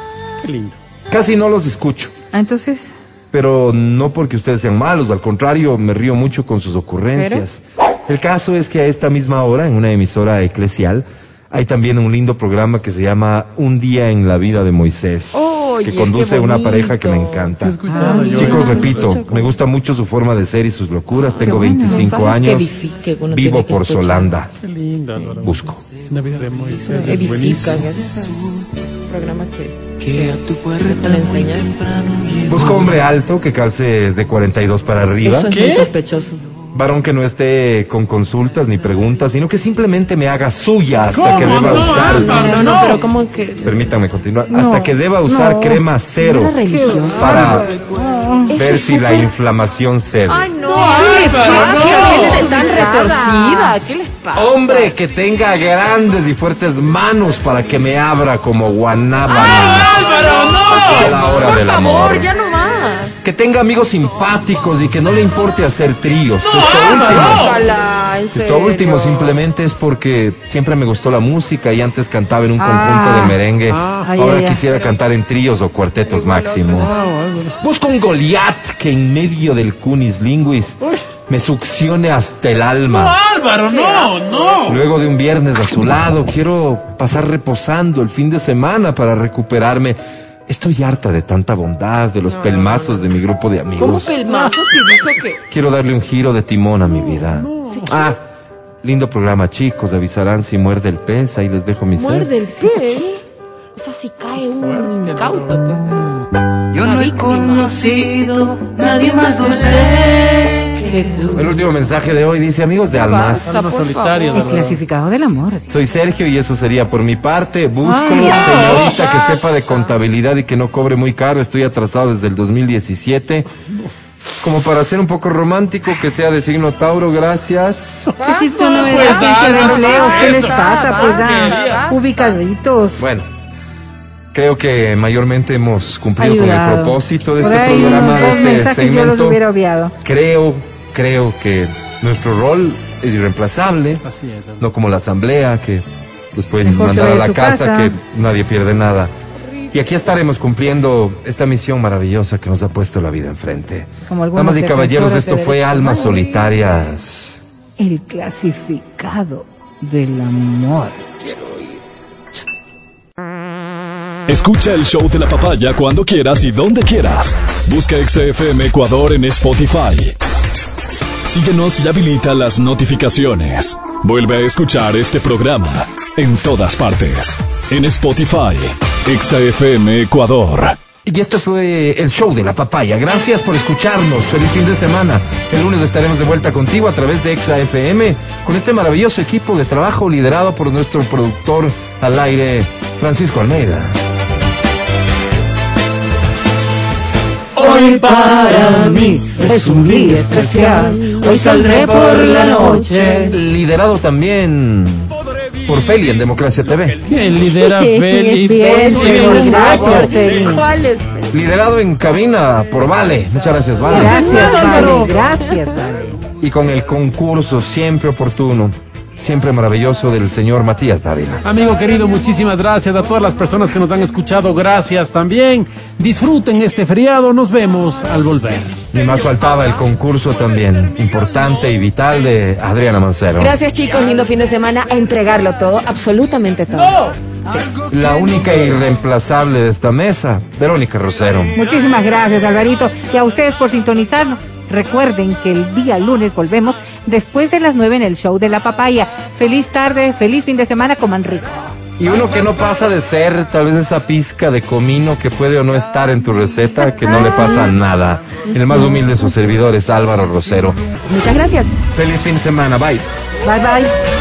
Qué lindo. Casi no los escucho, Ah, entonces, pero no porque ustedes sean malos, al contrario, me río mucho con sus ocurrencias. El caso es que a esta misma hora, en una emisora eclesial, hay también un lindo programa que se llama Un día en la vida de Moisés, Oye, que conduce una pareja que me encanta. Chicos, repito, me gusta mucho su forma de ser y sus locuras. Tengo bueno. 25 Mensajes que años, vivo por escuchar. Solanda. Qué Álvaro. Busco. Una vida de Moisés. es Edifica. buenísimo. Es un programa que Que a tu puerta le muy enseñas. temprano llegó. Busco hombre alto que calce de 42 para arriba. Eso es ¿Qué? muy sospechoso. Varón que no esté con consultas ni preguntas, sino que simplemente me haga suya hasta que ¿Cómo deba no, usar. Álvaro? No, no, pero como que. Permítanme continuar. No, hasta que deba usar no. crema cero para ver si la súper- inflamación cede. Ay, no. ¿Qué no. gente tan retorcida? ¿Qué les pasa? Hombre que tenga grandes y fuertes manos para que me abra como guanábana Álvaro, no. a la hora Por del favor, ya no. Que tenga amigos simpáticos y que no le importe hacer tríos. Esto último. Esto último simplemente es porque siempre me gustó la música y antes cantaba en un conjunto Ah. de merengue. Ay, Ahora ay, ay. quisiera cantar en tríos o cuartetos máximo. Busco un Goliat que en medio del cunis linguis me succione hasta el No, alma. Álvaro, no, no. Luego de un viernes a su lado, quiero pasar reposando el fin de semana para recuperarme. Estoy harta de tanta bondad, de los pelmazos de mi grupo de ¿Cómo amigos. que el mazo si dijo que.? Quiero darle un giro de timón a mi vida. Ah, lindo programa, chicos. Avisarán si muerde el pez. Ahí les dejo mi ser. Muerde el pez. O sea, si cae un incauto, pues. Yo no he conocido nadie más dulce que. El último mensaje de hoy dice, amigos de almas. El Álvaro. clasificado del amor. Soy Sergio y eso sería por mi parte. Busco Ay, ya. señorita que sepa de contabilidad y que no cobre muy caro. Estoy atrasado desde el 2017. como para ser un poco romántico, que sea de signo Tauro, gracias. ¿Qué si tú no me Pues das da, ciencia de no, empleos? ¿Qué les pasa? Pues Quería. ya, ubicaditos. Bueno, creo que mayormente hemos cumplido con el propósito de Por este programa, de este mensajes yo los segmento. hubiera obviado. Creo, creo que nuestro rol es irreemplazable, Así es. no como la asamblea que los pueden Mejor se mandar a la casa, casa. que nadie pierde nada. Y aquí estaremos cumpliendo esta misión maravillosa que nos ha puesto la vida enfrente. Como Damas y caballeros, esto fue Almas. Solitarias. El clasificado del amor. Escucha el show de la papaya cuando quieras y donde quieras. Busca XFM Ecuador en Spotify. Síguenos y habilita las notificaciones. Vuelve a escuchar este programa en todas partes. En Spotify, XFM Ecuador. Y esto fue el show de la papaya. Gracias por escucharnos. Feliz fin de semana. El lunes estaremos de vuelta contigo a través de Exa FM con este maravilloso equipo de trabajo liderado por nuestro productor al aire, Francisco Almeida. Hoy para mí es un día especial. Hoy saldré por la noche. Liderado también por Feli en Democracia TV. ¿Quién lidera es, Feli, Feli. ¿Cuál es? Liderado en cabina por Vale. Muchas gracias, Vale. Gracias, Vale. Gracias, Vale. Y con el concurso siempre oportuno, siempre maravilloso del señor Matías Dávila. Amigo querido, muchísimas gracias a todas las personas que nos han escuchado. Gracias también. Disfruten este feriado. Nos vemos al volver. Ni más faltaba el concurso también, importante y vital de Adriana Mancero. Gracias chicos, lindo fin de semana. A entregarlo todo, absolutamente todo. La única irreemplazable de esta mesa, Verónica Rosero. Muchísimas gracias, Alvarito. Y a ustedes por sintonizarnos. Recuerden que el día lunes volvemos después de las 9 en el show de la papaya. Feliz tarde, feliz fin de semana, coman rico. Y uno que no pasa de ser tal vez esa pizca de comino que puede o no estar en tu receta, que no le pasa nada. El más humilde de sus servidores, Álvaro Rosero. Muchas gracias. Feliz fin de semana, bye. Bye bye.